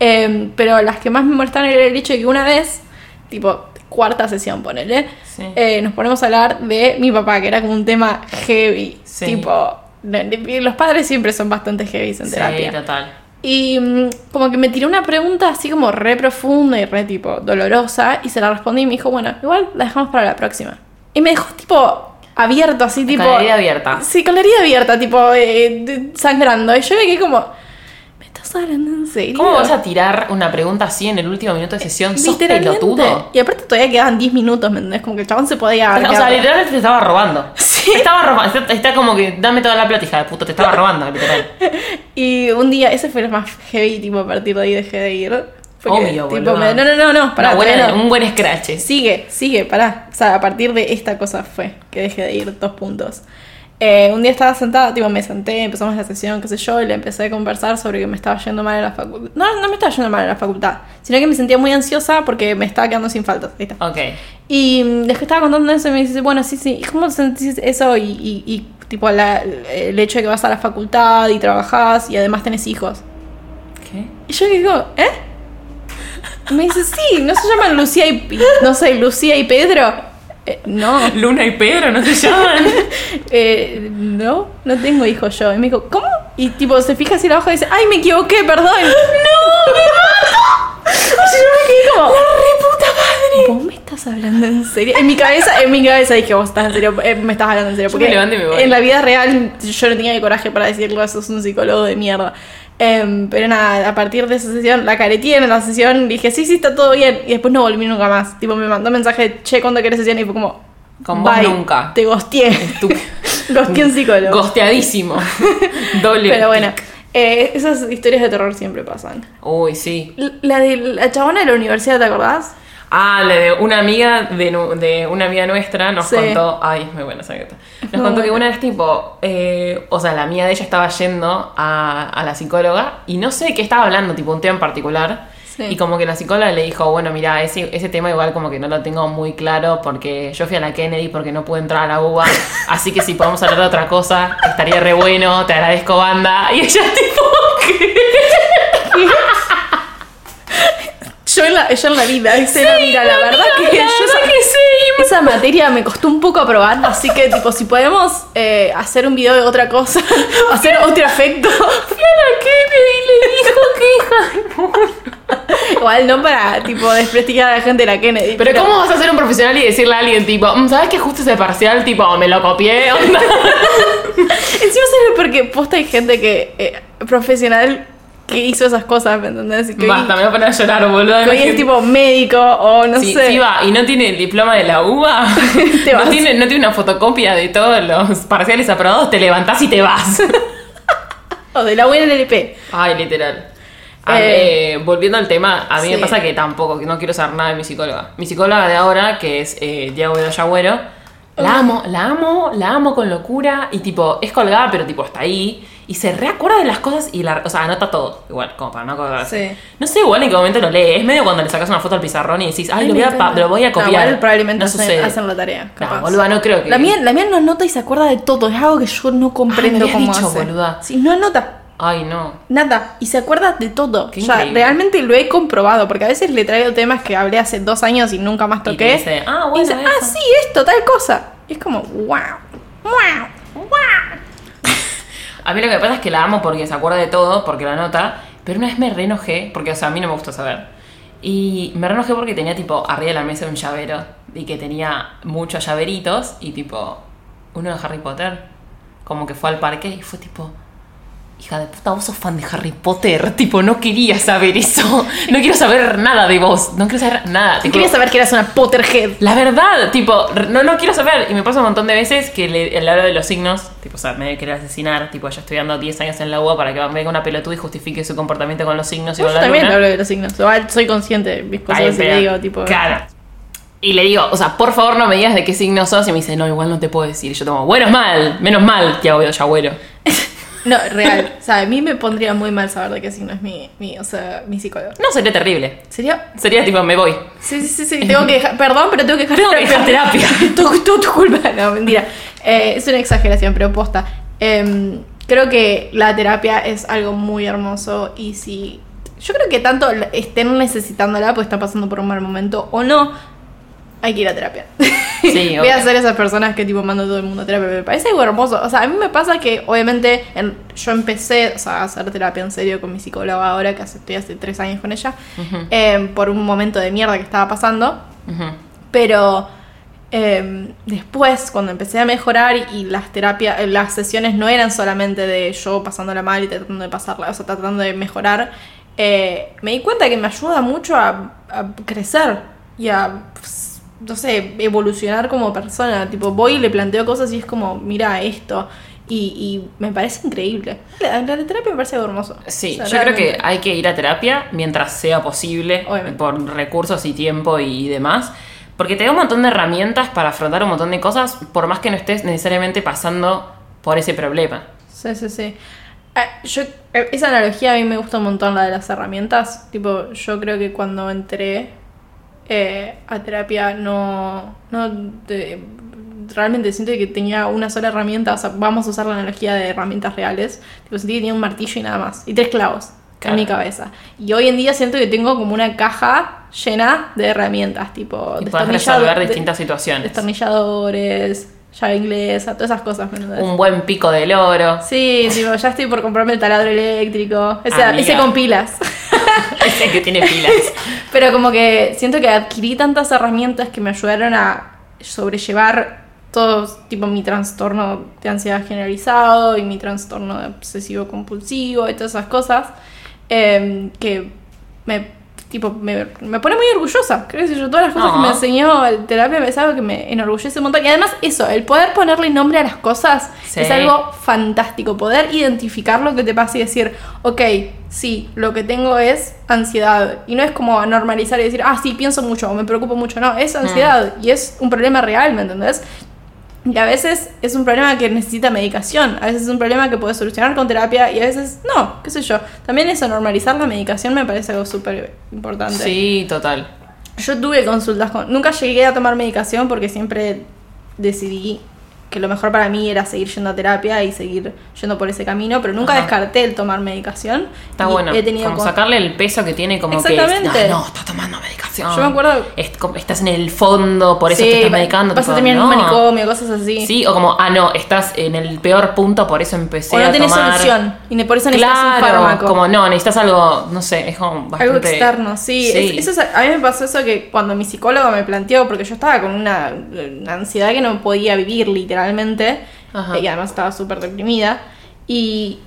Speaker 1: Em, pero las que más me molestaron era el hecho de que una vez, tipo, cuarta sesión, ponele,
Speaker 2: Sí.
Speaker 1: eh, nos ponemos a hablar de mi papá, que era como un tema heavy.
Speaker 2: Sí.
Speaker 1: Tipo, los padres siempre son bastante heavy en
Speaker 2: Sí,
Speaker 1: terapia.
Speaker 2: total.
Speaker 1: Y mm, como que me tiró una pregunta así como re profunda y re tipo dolorosa y se la respondí y me dijo, bueno, igual la dejamos para la próxima. Y me dejó tipo abierto, así tipo...
Speaker 2: Con la herida abierta.
Speaker 1: Sí, con la herida abierta, tipo eh, de- sangrando. Y yo me quedé como, ¿me estás hablando en serio?
Speaker 2: ¿Cómo vas a tirar una pregunta así en el último minuto de sesión? ¿Sos pelotudo?
Speaker 1: Y aparte todavía quedaban 10 minutos, ¿me entendés? Como que el chabón se podía
Speaker 2: O sea, literalmente te estaba robando.
Speaker 1: Sí.
Speaker 2: Te estaba robando. Está, está como que dame toda la plata, hija de puta. Te estaba robando, literal.
Speaker 1: Y un día, ese fue el más heavy, tipo, a partir de ahí dejé de ir. Porque,
Speaker 2: Obvio,
Speaker 1: tipo, me- no, no, no, no, pará,
Speaker 2: buena-. Un buen scratch.
Speaker 1: Sigue, sigue, pará. O sea, a partir de esta cosa fue que dejé de ir, dos puntos. Eh, un día estaba sentada, tipo, me senté, empezamos la sesión, qué sé yo, y le empecé a conversar sobre que me estaba yendo mal en la facultad. No, no me estaba yendo mal en la facultad, sino que me sentía muy ansiosa porque me estaba quedando sin faltas. Ahí está.
Speaker 2: Ok.
Speaker 1: Y mm, después estaba contando eso y me dice, bueno, sí, sí, ¿y ¿cómo sentís eso? Y, y- y, tipo, la- el hecho de que vas a la facultad y trabajás y además tenés hijos.
Speaker 2: ¿Qué?
Speaker 1: Y yo digo, ¿eh? Me dice, sí, ¿no se llaman Lucía y, no sé, Lucía y Pedro? "Eh, no,
Speaker 2: Luna y Pedro, ¿no se llaman?
Speaker 1: eh, no, no tengo hijos yo. Y me dijo, ¿cómo? Y tipo, se fija así abajo y dice, ¡ay, me equivoqué, perdón! ¡No, me mato! Y yo me quedé como,
Speaker 2: puta madre!
Speaker 1: ¿Vos me estás hablando en serio? En mi cabeza, en mi cabeza dije, vos estás en serio, eh, me estás hablando en serio.
Speaker 2: Yo
Speaker 1: Porque
Speaker 2: me levanto y me voy.
Speaker 1: en la vida real yo no tenía el coraje para decirlo, sos un psicólogo de mierda. Em, pero nada, a partir de esa sesión, la careteé en la sesión, dije, sí, sí, está todo bien. Y después no volví nunca más. Tipo, me mandó mensaje, che, ¿cuándo querés sesión? Y fue como,
Speaker 2: Con vos nunca.
Speaker 1: Te gosteé. Gosteé un psicólogo.
Speaker 2: Gosteadísimo. Doble.
Speaker 1: pero bueno, eh, esas historias de terror siempre pasan.
Speaker 2: Uy, sí.
Speaker 1: La de la chabona de la universidad, ¿te acordás?
Speaker 2: Ah, la de una amiga de, de una amiga nuestra nos
Speaker 1: Sí.
Speaker 2: contó. Ay, es muy buena esa anécdota. Nos
Speaker 1: muy
Speaker 2: contó que una vez, tipo, eh, o sea, la amiga de ella estaba yendo a, a la psicóloga y no sé de qué estaba hablando, tipo, un tema en particular.
Speaker 1: Sí.
Speaker 2: Y como que la psicóloga le dijo, bueno, mira, ese, ese tema igual como que no lo tengo muy claro porque yo fui a la Kennedy porque no pude entrar a la UBA, así que si podemos hablar de otra cosa, estaría re bueno, te agradezco banda. Y ella tipo, ¿qué?
Speaker 1: Yo en la, yo en la vida, era, mira, la verdad que
Speaker 2: la
Speaker 1: yo
Speaker 2: verdad
Speaker 1: esa,
Speaker 2: que sí.
Speaker 1: esa materia me costó un poco aprobar, así que tipo, si podemos eh, hacer un video de otra cosa, hacer otro efecto,
Speaker 2: Fui a la Kennedy y le dijo que hija
Speaker 1: igual no para tipo desprestigiar a la gente de la Kennedy.
Speaker 2: Pero ¿cómo vas a ser un profesional y decirle a alguien tipo, "Mm, ¿sabes que justo ese parcial tipo me lo copié? Onda.
Speaker 1: Encima sabes porque posta hay gente que eh, profesional que hizo esas cosas, ¿me entendés? Y que hoy-
Speaker 2: Basta, me voy a poner a llorar, boludo.
Speaker 1: que hoy es tipo médico o no sé.
Speaker 2: si va y no tiene el diploma de la UBA,
Speaker 1: Te
Speaker 2: no
Speaker 1: vas.
Speaker 2: tiene, no tiene una fotocopia de todos los parciales aprobados, te levantás y te vas.
Speaker 1: O de la UNLP.
Speaker 2: Ay, literal. A-
Speaker 1: Eh,
Speaker 2: eh, volviendo al tema, a mí
Speaker 1: sí.
Speaker 2: me pasa que tampoco, que no quiero saber nada de mi psicóloga. Mi psicóloga de ahora, que es eh, Diego Bedoya Agüero, La amo, la amo, la amo con locura. Y tipo, es colgada, pero tipo, está ahí. Y se reacuerda de las cosas y la. O sea, anota todo. Igual, como para no acordarse.
Speaker 1: Sí.
Speaker 2: No sé igual en qué momento lo lee. Es medio cuando le sacas una foto al pizarrón y decís, ay,
Speaker 1: Ay,
Speaker 2: lo,
Speaker 1: me
Speaker 2: voy a, lo voy a
Speaker 1: No,
Speaker 2: copiar.
Speaker 1: igual probablemente
Speaker 2: no
Speaker 1: hacen,
Speaker 2: sucede.
Speaker 1: hacen la tarea. capaz.
Speaker 2: No, boluda, no creo que.
Speaker 1: La mía, la mía no anota y se acuerda de todo. Es algo que yo no comprendo
Speaker 2: habías
Speaker 1: cómo
Speaker 2: dicho,
Speaker 1: hace.
Speaker 2: boluda.
Speaker 1: Sí, no anota
Speaker 2: Ay, no.
Speaker 1: nada y se acuerda de todo.
Speaker 2: Qué
Speaker 1: O sea,
Speaker 2: increíble.
Speaker 1: realmente lo he comprobado porque a veces le traigo temas que hablé hace dos años y nunca más
Speaker 2: Y
Speaker 1: toqué.
Speaker 2: dice, ah,
Speaker 1: Y
Speaker 2: bueno,
Speaker 1: dice, ah,
Speaker 2: eso".
Speaker 1: sí, esto, tal cosa. Y es como, wow, wow, wow.
Speaker 2: A mí lo que me pasa es que la amo porque se acuerda de todo, porque la nota, pero una vez me reenojé, porque, o sea, a mí no me gusta saber. Y me reenojé porque tenía, tipo, arriba de la mesa un llavero, y que tenía muchos llaveritos, y, tipo, uno de Harry Potter, como que fue al parque y fue, tipo, hija de puta, vos sos fan de Harry Potter, tipo, no quería saber eso, no quiero saber nada de vos, no quiero saber nada. Tipo,
Speaker 1: quería saber que eras una Potterhead.
Speaker 2: la verdad, tipo, no, no quiero saber. Y me pasa un montón de veces que le, le hablo de los signos, tipo, o sea, me debe querer asesinar, tipo, yo estudiando 10 años en la UA para que venga una pelotuda y justifique su comportamiento con los signos y
Speaker 1: Yo
Speaker 2: con la
Speaker 1: también
Speaker 2: luna.
Speaker 1: hablo de los signos. Soy consciente de mis cosas
Speaker 2: Ay,
Speaker 1: y le digo, tipo.
Speaker 2: Claro. Y le digo, o sea, por favor no me digas de qué signo sos. Y me dice, no, igual no te puedo decir. Y yo tomo, bueno, es mal, menos mal, te hago yo, agüero.
Speaker 1: No, real. o sea, a mí me pondría muy mal saber de qué signo es mi, mi, o sea, mi psicólogo.
Speaker 2: No, sería terrible.
Speaker 1: Sería.
Speaker 2: Sería tipo, me voy.
Speaker 1: Sí, sí, sí, sí. Tengo que dejar. Perdón, pero tengo que dejar
Speaker 2: Tengo que dejar terapia.
Speaker 1: tu, tu, tu culpa. No, mentira. Eh, es una exageración, pero posta. Em, creo que la terapia es algo muy hermoso y si. Yo creo que tanto estén necesitándola, pues están pasando por un mal momento o no, hay que ir a terapia.
Speaker 2: Sí,
Speaker 1: Voy a ser esas personas que tipo mando a todo el mundo a terapia. Me parece algo hermoso. O sea, a mí me pasa que obviamente en- yo empecé o sea, a hacer terapia en serio con mi psicóloga ahora, que estoy hace tres años con ella, em, por un momento de mierda que estaba pasando. Pero em, después, cuando empecé a mejorar y las terapias, las sesiones no eran solamente de yo pasándola mal y tratando de pasarla, o sea, tratando de mejorar, eh, me di cuenta que me ayuda mucho a, a crecer y a, pues, no sé, evolucionar como persona. Tipo, voy y le planteo cosas y es como, mira esto. Y, y me parece increíble. La, la terapia me parece algo hermoso.
Speaker 2: Sí,
Speaker 1: O sea,
Speaker 2: yo creo que hay que ir a terapia mientras sea posible,
Speaker 1: Obviamente.
Speaker 2: por recursos y tiempo y demás, porque te da un montón de herramientas para afrontar un montón de cosas, por más que no estés necesariamente pasando por ese problema.
Speaker 1: Sí, sí, sí. Ah, yo, eh, esa analogía a mí me gusta un montón, la de las herramientas. Tipo, yo creo que cuando entré eh, a terapia no, no te- realmente siento que tenía una sola herramienta. O sea, vamos a usar la analogía de herramientas reales. Tipo, sentí que tenía un martillo y nada más. Y tres clavos
Speaker 2: Claro.
Speaker 1: en mi cabeza. Y hoy en día siento que tengo como una caja llena de herramientas, tipo
Speaker 2: Y puedes resolver
Speaker 1: de-
Speaker 2: distintas situaciones.
Speaker 1: destornilladores, llave inglesa, todas esas cosas.
Speaker 2: Un buen pico del oro.
Speaker 1: Sí, tipo, ya estoy por comprarme el taladro eléctrico. Ese,
Speaker 2: Amiga.
Speaker 1: ese con pilas.
Speaker 2: Que tiene pilas.
Speaker 1: Pero como que siento que adquirí tantas herramientas que me ayudaron a sobrellevar todo, tipo mi trastorno de ansiedad generalizado y mi trastorno de obsesivo compulsivo y todas esas cosas, eh, que me, tipo, me, me pone muy orgullosa. Creo que yo, todas las cosas que me
Speaker 2: Ah.
Speaker 1: enseñó el terapia es algo que me enorgullece un montón. Y además eso, el poder ponerle nombre a las cosas
Speaker 2: Sí.
Speaker 1: es algo fantástico. Poder identificar lo que te pasa y decir, ok, sí, lo que tengo es ansiedad. Y no es como normalizar y decir, ah, sí, pienso mucho o me preocupo mucho. No, es ansiedad y es un problema real, ¿me entendés? Y a veces es un problema que necesita medicación, a veces es un problema que puedes solucionar con terapia y a veces no, qué sé yo. También eso, normalizar la medicación me parece algo súper importante.
Speaker 2: Sí, total.
Speaker 1: Yo tuve consultas con... Nunca llegué a tomar medicación porque siempre decidí que lo mejor para mí era seguir yendo a terapia y seguir yendo por ese camino, pero nunca
Speaker 2: Ajá.
Speaker 1: descarté el tomar medicación.
Speaker 2: Está bueno.
Speaker 1: He tenido
Speaker 2: como
Speaker 1: con-
Speaker 2: sacarle el peso que tiene como que...
Speaker 1: Exactamente.
Speaker 2: "Ah, no, estás tomando medicación.
Speaker 1: Yo me acuerdo-
Speaker 2: estás en el fondo, por eso
Speaker 1: Sí,
Speaker 2: te estás medicando.
Speaker 1: Vas a terminar en un
Speaker 2: no.
Speaker 1: manicomio, cosas así.
Speaker 2: Sí, o como, ah, no, estás en el peor punto, por eso empecé
Speaker 1: o no
Speaker 2: a
Speaker 1: tenés
Speaker 2: tomar...
Speaker 1: solución y por eso necesitas un
Speaker 2: Claro,
Speaker 1: fármaco.
Speaker 2: como no, necesitas algo, no sé, es como bastante...
Speaker 1: Algo externo, sí. Es- eso es- a mí me pasó eso que cuando mi psicólogo me planteó, porque yo estaba con una, una ansiedad que no podía vivir literalmente,
Speaker 2: Ajá.
Speaker 1: y además estaba súper deprimida, y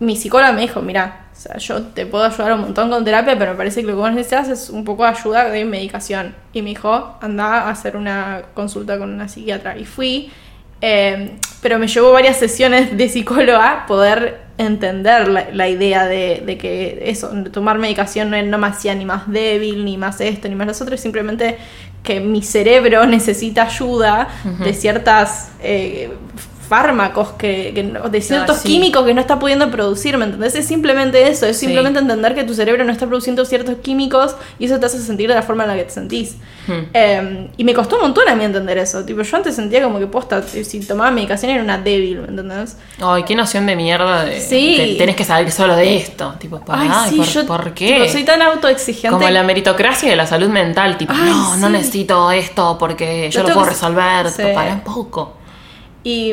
Speaker 1: mi psicóloga me dijo, mira, o sea, yo te puedo ayudar un montón con terapia, pero me parece que lo que vos necesitas es un poco de ayuda de medicación. Y me dijo, anda a hacer una consulta con una psiquiatra. Y fui, eh, pero me llevó varias sesiones de psicóloga poder entender la, la idea de, de que eso, tomar medicación no, no me hacía ni más débil, ni más esto, ni más lo otro, simplemente que mi cerebro necesita ayuda de ciertas eh, fármacos que, que de ciertos
Speaker 2: sí.
Speaker 1: químicos que no está pudiendo producir, ¿me entendés? Es simplemente eso, es
Speaker 2: Sí.
Speaker 1: simplemente entender que tu cerebro no está produciendo ciertos químicos y eso te hace sentir de la forma en la que te sentís.
Speaker 2: Hmm.
Speaker 1: Eh, y me costó un montón a mí entender eso. Tipo, yo antes sentía como que posta, si tomaba medicación era una débil, ¿me entendés?
Speaker 2: Ay, qué noción de mierda de
Speaker 1: Sí.
Speaker 2: que tenés que saber solo de esto. Tipo,
Speaker 1: Ay,
Speaker 2: ay,
Speaker 1: sí,
Speaker 2: ¿por,
Speaker 1: yo
Speaker 2: por qué?
Speaker 1: tipo, soy tan autoexigente.
Speaker 2: Como la meritocracia de la salud mental, tipo,
Speaker 1: Ay,
Speaker 2: no, no necesito esto porque yo
Speaker 1: Lo
Speaker 2: lo, puedo resolver, para un poco.
Speaker 1: Y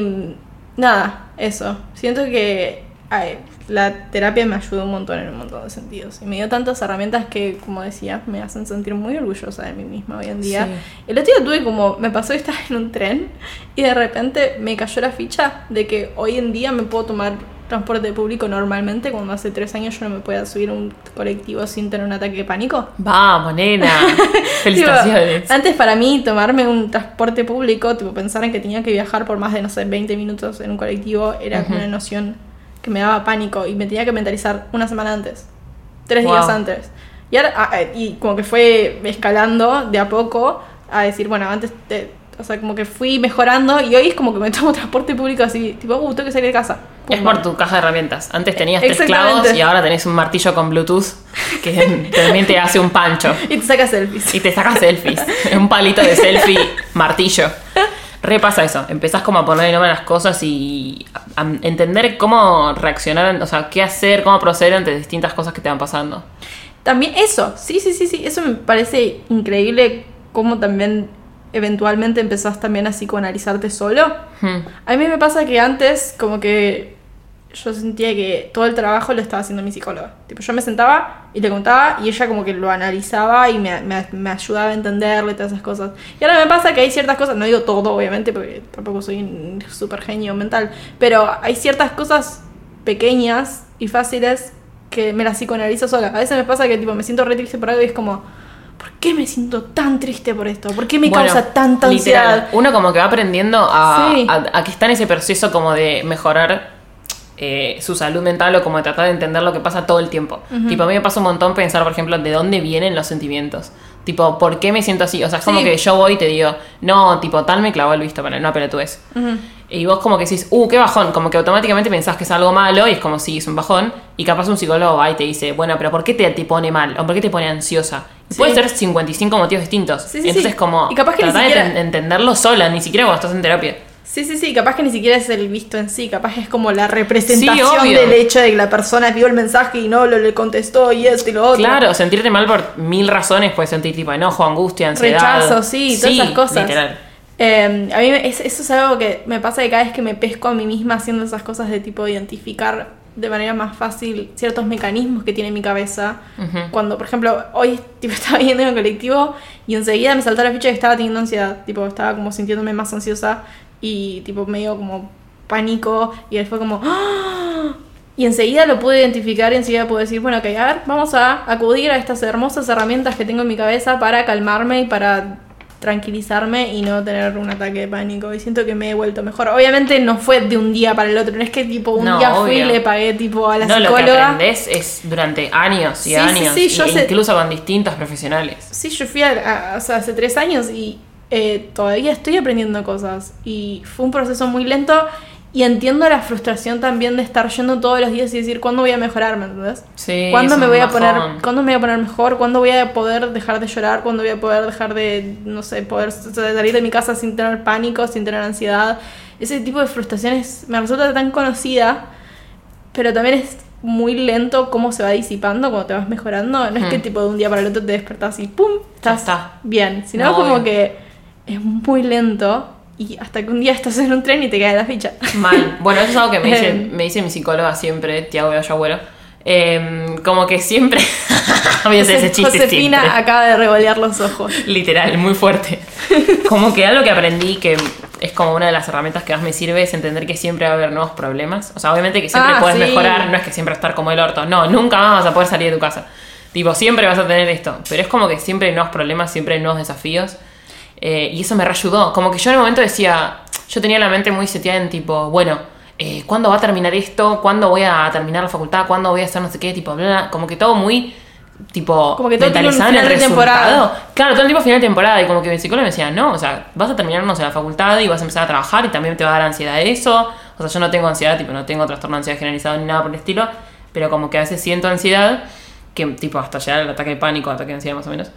Speaker 1: nada, eso. Siento que ay, la terapia me ayudó un montón en un montón de sentidos. Y me dio tantas herramientas que, como decía, me hacen sentir muy orgullosa de mí misma hoy en día.
Speaker 2: Sí.
Speaker 1: El otro día tuve como, me pasó que estaba en un tren y de repente me cayó la ficha de que hoy en día me puedo tomar transporte público normalmente cuando hace tres años yo no me podía subir a un colectivo sin tener un ataque de pánico.
Speaker 2: Vamos, nena. Felicitaciones.
Speaker 1: Tipo, antes para mí tomarme un transporte público, tipo pensar en que tenía que viajar por más de, no sé, 20 minutos en un colectivo, era como una noción que me daba pánico y me tenía que mentalizar una semana antes, tres
Speaker 2: Wow.
Speaker 1: días antes. Y, ahora, ah, eh, y como que fue escalando de a poco a decir, bueno, antes, te- o sea, como que fui mejorando y hoy es como que me tomo transporte público así, tipo, uh, tengo que salir de casa.
Speaker 2: Es por tu caja de herramientas. Antes tenías tres clavos y ahora tenés un martillo con Bluetooth que también te hace un pancho.
Speaker 1: Y te sacas selfies.
Speaker 2: Y te sacas selfies. un palito de selfie, martillo. Repasa eso. Empezás como a poner nombre a las cosas y a entender cómo reaccionar, o sea, qué hacer, cómo proceder ante distintas cosas que te van pasando.
Speaker 1: También eso, sí, sí, sí, sí, eso me parece increíble cómo también eventualmente empezás también a psicoanalizarte solo.
Speaker 2: Hmm.
Speaker 1: A mí me pasa que antes como que yo sentía que todo el trabajo lo estaba haciendo mi psicóloga. Tipo, yo me sentaba y le contaba y ella como que lo analizaba y me, me- me ayudaba a entenderle todas esas cosas. Y ahora me pasa que hay ciertas cosas, no digo todo obviamente porque tampoco soy un super genio mental, pero hay ciertas cosas pequeñas y fáciles que me las psicoanalizo sola. A veces me pasa que tipo me siento re triste por algo y es como, ¿por qué me siento tan triste por esto? ¿Por qué me
Speaker 2: Bueno,
Speaker 1: causa tanta
Speaker 2: literal,
Speaker 1: ansiedad?
Speaker 2: Uno como que va aprendiendo a,
Speaker 1: Sí.
Speaker 2: a- a que está en ese proceso como de mejorar eh, su salud mental o como tratar de entender lo que pasa todo el tiempo. Tipo, a mí me pasa un montón pensar, por ejemplo, de dónde vienen los sentimientos. Tipo, ¿por qué me siento así? O sea, es como
Speaker 1: Sí.
Speaker 2: que yo voy y te digo, no, tipo, tal me clavó el visto, pero no, pero tú es.
Speaker 1: Ujú.
Speaker 2: Y vos como que decís, uh, qué bajón, como que automáticamente pensás que es algo malo y es como si es un bajón y capaz un psicólogo va y te dice, bueno, pero ¿por qué te, te pone mal? ¿O por qué te pone ansiosa?
Speaker 1: Sí.
Speaker 2: Puede ser 55 motivos distintos. Entonces como
Speaker 1: Y capaz que ni siquiera-
Speaker 2: de enten- entenderlo sola, ni siquiera cuando estás en terapia.
Speaker 1: Sí, sí, sí, capaz que ni siquiera es el visto en sí, capaz que es como la representación
Speaker 2: Sí,
Speaker 1: del hecho de que la persona vio el mensaje y no lo le contestó y esto y lo otro.
Speaker 2: Claro, sentirte mal por mil razones, puedes sentir tipo enojo, angustia, ansiedad.
Speaker 1: Rechazo, sí, todas esas cosas.
Speaker 2: Literal.
Speaker 1: Eh, a mí es- eso es algo que me pasa que cada vez que me pesco a mí misma haciendo esas cosas de tipo identificar de manera más fácil ciertos mecanismos que tiene mi cabeza.
Speaker 2: Ujú.
Speaker 1: Cuando, por ejemplo, hoy tipo, estaba yendo en un colectivo y enseguida me saltó la ficha que estaba teniendo ansiedad. Tipo, estaba como sintiéndome más ansiosa y tipo medio como pánico y después como... ¡ah! Y enseguida lo pude identificar y enseguida pude decir, bueno, ok, a ver, vamos a acudir a estas hermosas herramientas que tengo en mi cabeza para calmarme y para tranquilizarme y no tener un ataque de pánico. Y siento que me he vuelto mejor. Obviamente no fue de un día para el otro, no es que tipo un
Speaker 2: No,
Speaker 1: día fui y le pagué tipo a la
Speaker 2: No, lo que
Speaker 1: psicóloga.
Speaker 2: aprendes es durante años y
Speaker 1: Sí,
Speaker 2: años,
Speaker 1: sí, yo sé-
Speaker 2: incluso con distintos profesionales.
Speaker 1: Sí, yo fui a, a- o sea, hace tres años y eh, todavía estoy aprendiendo cosas. Y fue un proceso muy lento. Y entiendo la frustración también de estar yendo todos los días y decir, ¿cuándo voy a mejorar? ¿Me entendés?
Speaker 2: Sí,
Speaker 1: ¿Cuándo me voy a poner. ¿Cuándo me voy a poner mejor? ¿Cuándo voy a poder dejar de llorar? ¿Cuándo voy a poder dejar de, no sé, poder salir de mi casa sin tener pánico, sin tener ansiedad? Ese tipo de frustraciones me resulta tan conocida, pero también es muy lento cómo se va disipando cuando te vas mejorando. No es que
Speaker 2: Hmm.
Speaker 1: tipo de un día para el otro te despertás y ¡pum! Estás
Speaker 2: está.
Speaker 1: bien. Sino
Speaker 2: No,
Speaker 1: como que es muy lento y hasta que un día estás en un tren y te cae la ficha.
Speaker 2: Mal. Bueno, eso es algo que me dice,
Speaker 1: Em.
Speaker 2: me dice mi psicóloga siempre, Tiago Abuelo. Eh, como que siempre. Voy a hacer ese chiste
Speaker 1: Josefina
Speaker 2: siempre.
Speaker 1: acaba de revolear los ojos.
Speaker 2: Literal, muy fuerte. Como que algo que aprendí que es como una de las herramientas que más me sirve es entender que siempre va a haber nuevos problemas. O sea, obviamente que siempre
Speaker 1: Ah,
Speaker 2: puedes
Speaker 1: sí.
Speaker 2: mejorar, no es que siempre estar como el orto. No, nunca más vas a poder salir de tu casa. Tipo, siempre vas a tener esto. Pero es como que siempre hay nuevos problemas, siempre hay nuevos desafíos. Eh, y eso me reayudó. Como que yo en un momento decía, yo tenía la mente muy seteada en tipo, bueno, eh, ¿cuándo va a terminar esto? ¿Cuándo voy a terminar la facultad? ¿Cuándo voy a hacer no sé qué? Tipo, bla, bla. como que todo muy tipo
Speaker 1: Como que todo
Speaker 2: mentalizada en el
Speaker 1: de temporada.
Speaker 2: Claro, todo el tiempo final de temporada. Y como que mi psicólogo me decía, no, o sea, vas a terminar, no sé, la facultad y vas a empezar a trabajar y también te va a dar ansiedad eso. O sea, yo no tengo ansiedad, tipo, no tengo trastorno de ansiedad generalizado ni nada por el estilo. Pero como que a veces siento ansiedad, que tipo hasta llegar al ataque de pánico, ataque de ansiedad más o menos.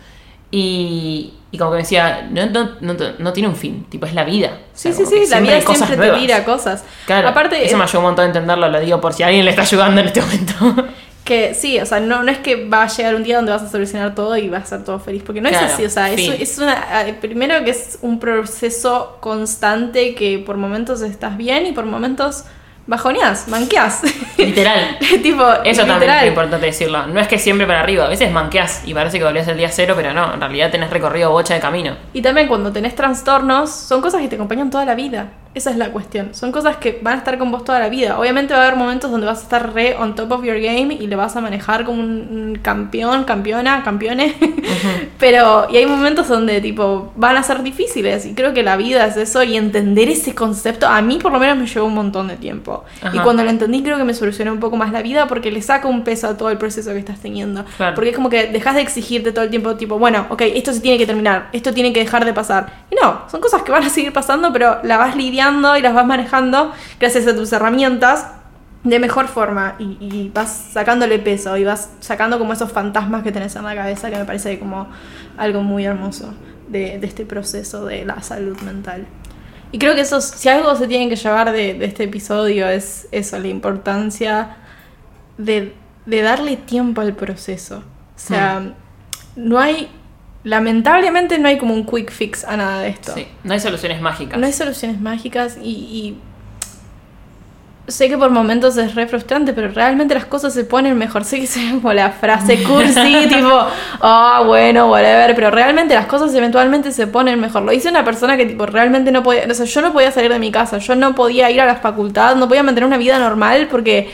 Speaker 2: Y, y como que me decía, no, no, no, no tiene un fin, tipo, es la vida. O
Speaker 1: Sí,
Speaker 2: sea,
Speaker 1: sí, sí, la vida siempre te tira cosas.
Speaker 2: Claro,
Speaker 1: Aparte,
Speaker 2: eso me
Speaker 1: eh,
Speaker 2: ayudó un montón a entenderlo, lo digo por si alguien le está ayudando en este momento.
Speaker 1: que sí, o sea, no, no es que va a llegar un día donde vas a solucionar todo y vas a ser todo feliz, porque no
Speaker 2: Claro,
Speaker 1: es así, o sea, es, es una, eh, primero que es un proceso constante que por momentos estás bien y por momentos bajoneás, manqueás.
Speaker 2: Literal.
Speaker 1: tipo,
Speaker 2: Eso también es importante decirlo. No es que siempre para arriba, a veces manqueás y parece que volvías el día cero, pero no, en realidad tenés recorrido bocha de camino.
Speaker 1: Y también cuando tenés trastornos, son cosas que te acompañan toda la vida. Esa es la cuestión. Son cosas que van a estar con vos toda la vida. Obviamente va a haber momentos donde vas a estar re on top of your game y le vas a manejar como un, campeón, campeona, campeones. Pero, y hay momentos donde tipo van a ser difíciles. Y creo que la vida es eso y entender ese concepto, a mí por lo menos me llevó un montón de tiempo. Y cuando lo entendí creo que me solucionó un poco más la vida porque le saca un peso a todo el proceso que estás teniendo.
Speaker 2: Claro.
Speaker 1: Porque es como que dejas de exigirte todo el tiempo, tipo, bueno, ok, esto se tiene que terminar, esto tiene que dejar de pasar. Y no, son cosas que van a seguir pasando, pero la vas lidiando y las vas manejando gracias a tus herramientas de mejor forma y, y vas sacándole peso y vas sacando como esos fantasmas que tenés en la cabeza que me parece como algo muy hermoso de, de este proceso de la salud mental. Y creo que eso, si algo se tienen que llevar de, de este episodio es eso, la importancia de, de darle tiempo al proceso. O sea, no hay, lamentablemente no hay como un quick fix a nada de esto.
Speaker 2: Sí, no hay soluciones mágicas.
Speaker 1: No hay soluciones mágicas y, y sé que por momentos es re frustrante, pero realmente las cosas se ponen mejor. Sé que es como la frase cursi, tipo, ah, bueno, whatever, pero realmente las cosas eventualmente se ponen mejor. Lo dice una persona que tipo realmente no podía, o sea, yo no podía salir de mi casa, yo no podía ir a la facultad, no podía mantener una vida normal porque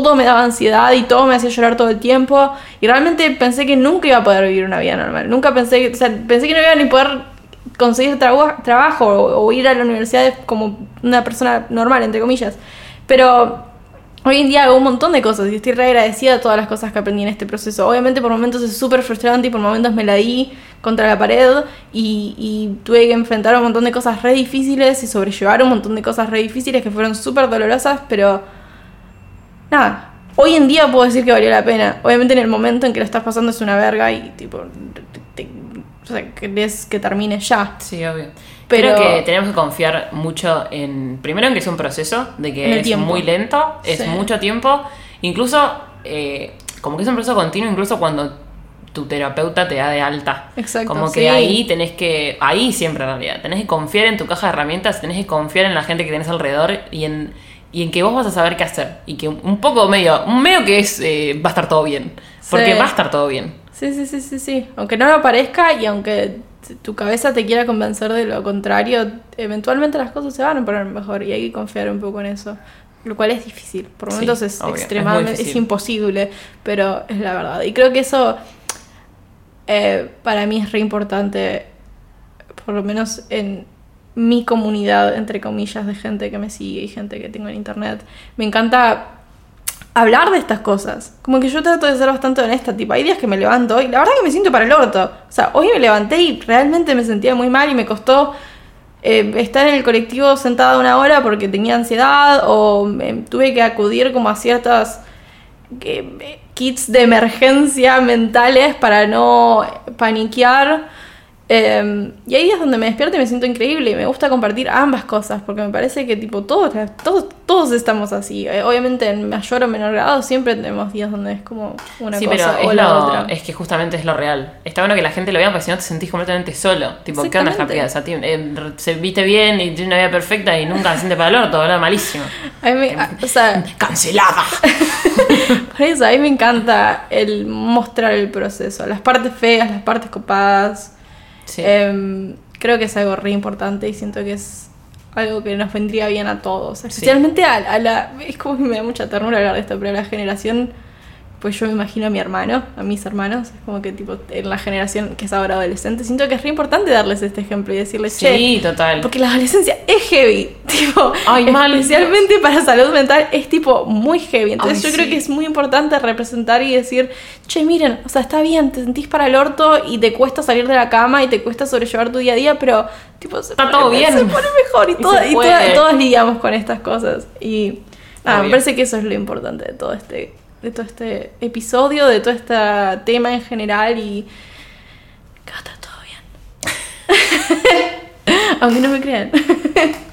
Speaker 1: todo me daba ansiedad y todo me hacía llorar todo el tiempo y realmente pensé que nunca iba a poder vivir una vida normal. Nunca pensé, o sea, pensé que no iba ni poder conseguir traba- trabajo o, o ir a la universidad como una persona normal, entre comillas. Pero hoy en día hago un montón de cosas y estoy re agradecida de todas las cosas que aprendí en este proceso. Obviamente por momentos es súper frustrante y por momentos me la di contra la pared y, y tuve que enfrentar un montón de cosas re difíciles y sobrellevar un montón de cosas re difíciles que fueron súper dolorosas, pero nada. Hoy en día puedo decir que valió la pena. Obviamente en el momento en que lo estás pasando es una verga y tipo, te- o sea, querés que termine ya.
Speaker 2: Sí, obvio.
Speaker 1: Pero-
Speaker 2: Creo que tenemos que confiar mucho en. Primero en que es un proceso, de que es
Speaker 1: tiempo.
Speaker 2: muy lento, es
Speaker 1: Sí.
Speaker 2: mucho tiempo. Incluso, eh, como que es un proceso continuo, incluso cuando tu terapeuta te da de alta.
Speaker 1: Exacto,
Speaker 2: Como que
Speaker 1: sí.
Speaker 2: ahí tenés que. Ahí siempre en realidad. Tenés que confiar en tu caja de herramientas, tenés que confiar en la gente que tenés alrededor y en. Y en que vos vas a saber qué hacer. Y que un poco medio. Un medio que es. eh, va a estar todo bien. Porque
Speaker 1: Sí.
Speaker 2: va a estar todo bien.
Speaker 1: Sí, sí, sí, sí, sí. Aunque no lo parezca y aunque tu cabeza te quiera convencer de lo contrario, eventualmente las cosas se van a poner mejor y hay que confiar un poco en eso. Lo cual es difícil. Por
Speaker 2: Sí,
Speaker 1: momentos es
Speaker 2: obvio,
Speaker 1: extremadamente, es, imposible, pero es la verdad. Y creo que eso eh, para mí es re importante, por lo menos en mi comunidad, entre comillas, de gente que me sigue y gente que tengo en internet. Me encanta hablar de estas cosas. Como que yo trato de ser bastante honesta, tipo, hay días que me levanto y la verdad que me siento para el orto. O sea, hoy me levanté y realmente me sentía muy mal y me costó eh, estar en el colectivo sentada una hora porque tenía ansiedad o eh, tuve que acudir como a ciertas eh, kits de emergencia mentales para no paniquear. Eh, y hay días donde me despierto y me siento increíble y me gusta compartir ambas cosas porque me parece que tipo todos, todos, todos estamos así. Eh, obviamente en mayor o menor grado siempre tenemos días donde es como una
Speaker 2: sí,
Speaker 1: cosa
Speaker 2: pero
Speaker 1: o
Speaker 2: es,
Speaker 1: la
Speaker 2: lo-
Speaker 1: otra.
Speaker 2: es que justamente es lo real. Está bueno que la gente lo vea porque si no te sentís completamente solo. Tipo, ¿qué onda esta? O sea, tío, eh, se viste bien y tiene una vida perfecta y nunca se siente para el orto, ¿verdad? Malísimo.
Speaker 1: A mí me- a- o sea,
Speaker 2: ¡Cancelada!
Speaker 1: por eso a mí me encanta el mostrar el proceso, las partes feas, las partes copadas.
Speaker 2: Sí.
Speaker 1: Em, creo que es algo re importante y siento que es algo que nos vendría bien a todos. Especialmente a, a la. Es como que me da mucha ternura hablar de esto, pero a la generación pues yo me imagino a mi hermano, a mis hermanos, es como que tipo en la generación que es ahora adolescente, siento que es re importante darles este ejemplo y decirles, che,
Speaker 2: Sí, total.
Speaker 1: porque la adolescencia es heavy, tipo,
Speaker 2: Ay, mal.
Speaker 1: especialmente para salud mental es tipo muy heavy. Entonces
Speaker 2: Ay,
Speaker 1: yo creo que es muy importante representar y decir, che, miren, o sea, está bien, te sentís para el orto y te cuesta salir de la cama y te cuesta sobrellevar tu día a día, pero tipo se
Speaker 2: Está
Speaker 1: pone-
Speaker 2: todo bien.
Speaker 1: Se pone mejor y,
Speaker 2: Y
Speaker 1: toda- y toda- todos lidiamos con estas cosas. Y nada, me parece que eso es lo importante de todo este de todo este episodio, de todo este tema en general y que va a estar todo bien. Aunque no me crean.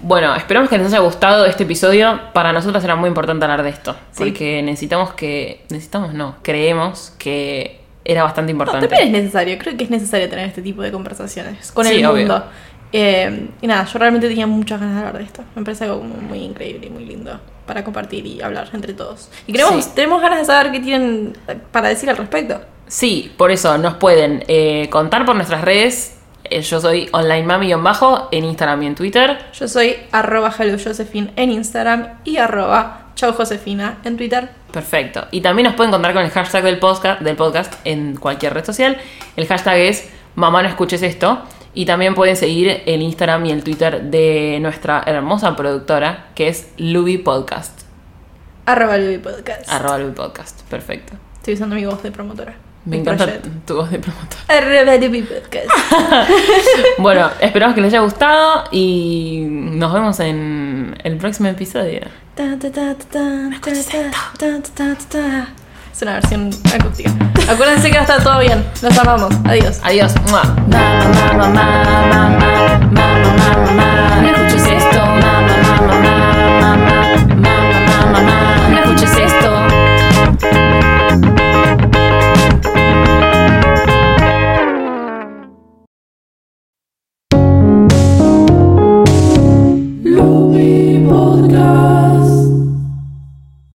Speaker 2: Bueno, esperamos que les haya gustado este episodio. Para nosotros era muy importante hablar de esto.
Speaker 1: Sí.
Speaker 2: Porque necesitamos que. Necesitamos, no. Creemos que era bastante
Speaker 1: No,
Speaker 2: importante.
Speaker 1: también es necesario, creo que es necesario tener este tipo de conversaciones con
Speaker 2: Sí,
Speaker 1: el
Speaker 2: obvio.
Speaker 1: Eh, y nada, yo realmente tenía muchas ganas de hablar de esto. Me parece algo como muy increíble y muy lindo para compartir y hablar entre todos. Y queremos,
Speaker 2: Sí.
Speaker 1: tenemos ganas de saber qué tienen para decir al respecto.
Speaker 2: Sí, por eso nos pueden eh, contar por nuestras redes. Eh, yo soy online mami-bajo en Instagram y en Twitter.
Speaker 1: Yo soy arroba hellojosephine en Instagram y arroba chaujosefina en Twitter.
Speaker 2: Perfecto. Y también nos pueden encontrar con el hashtag del podcast, del podcast en cualquier red social. El hashtag es mamá no escuches esto. Y también pueden seguir el Instagram y el Twitter de nuestra hermosa productora, que es Luby Podcast.
Speaker 1: Arroba Luby Podcast.
Speaker 2: Arroba Luby Podcast. Perfecto.
Speaker 1: Estoy usando mi voz de promotora.
Speaker 2: Me
Speaker 1: Mi
Speaker 2: encanta
Speaker 1: proyecto.
Speaker 2: tu voz de promotor.
Speaker 1: Arroba Luby Podcast.
Speaker 2: Bueno, esperamos que les haya gustado y nos vemos en el próximo episodio.
Speaker 1: Es una versión acústica. Acuérdense que va a todo bien. Los amamos. Adiós.
Speaker 2: Adiós. Mua.
Speaker 3: Mamá, mamá, mamá, mamá, mamá, mamá, ¿Me escuchas esto? Mamá.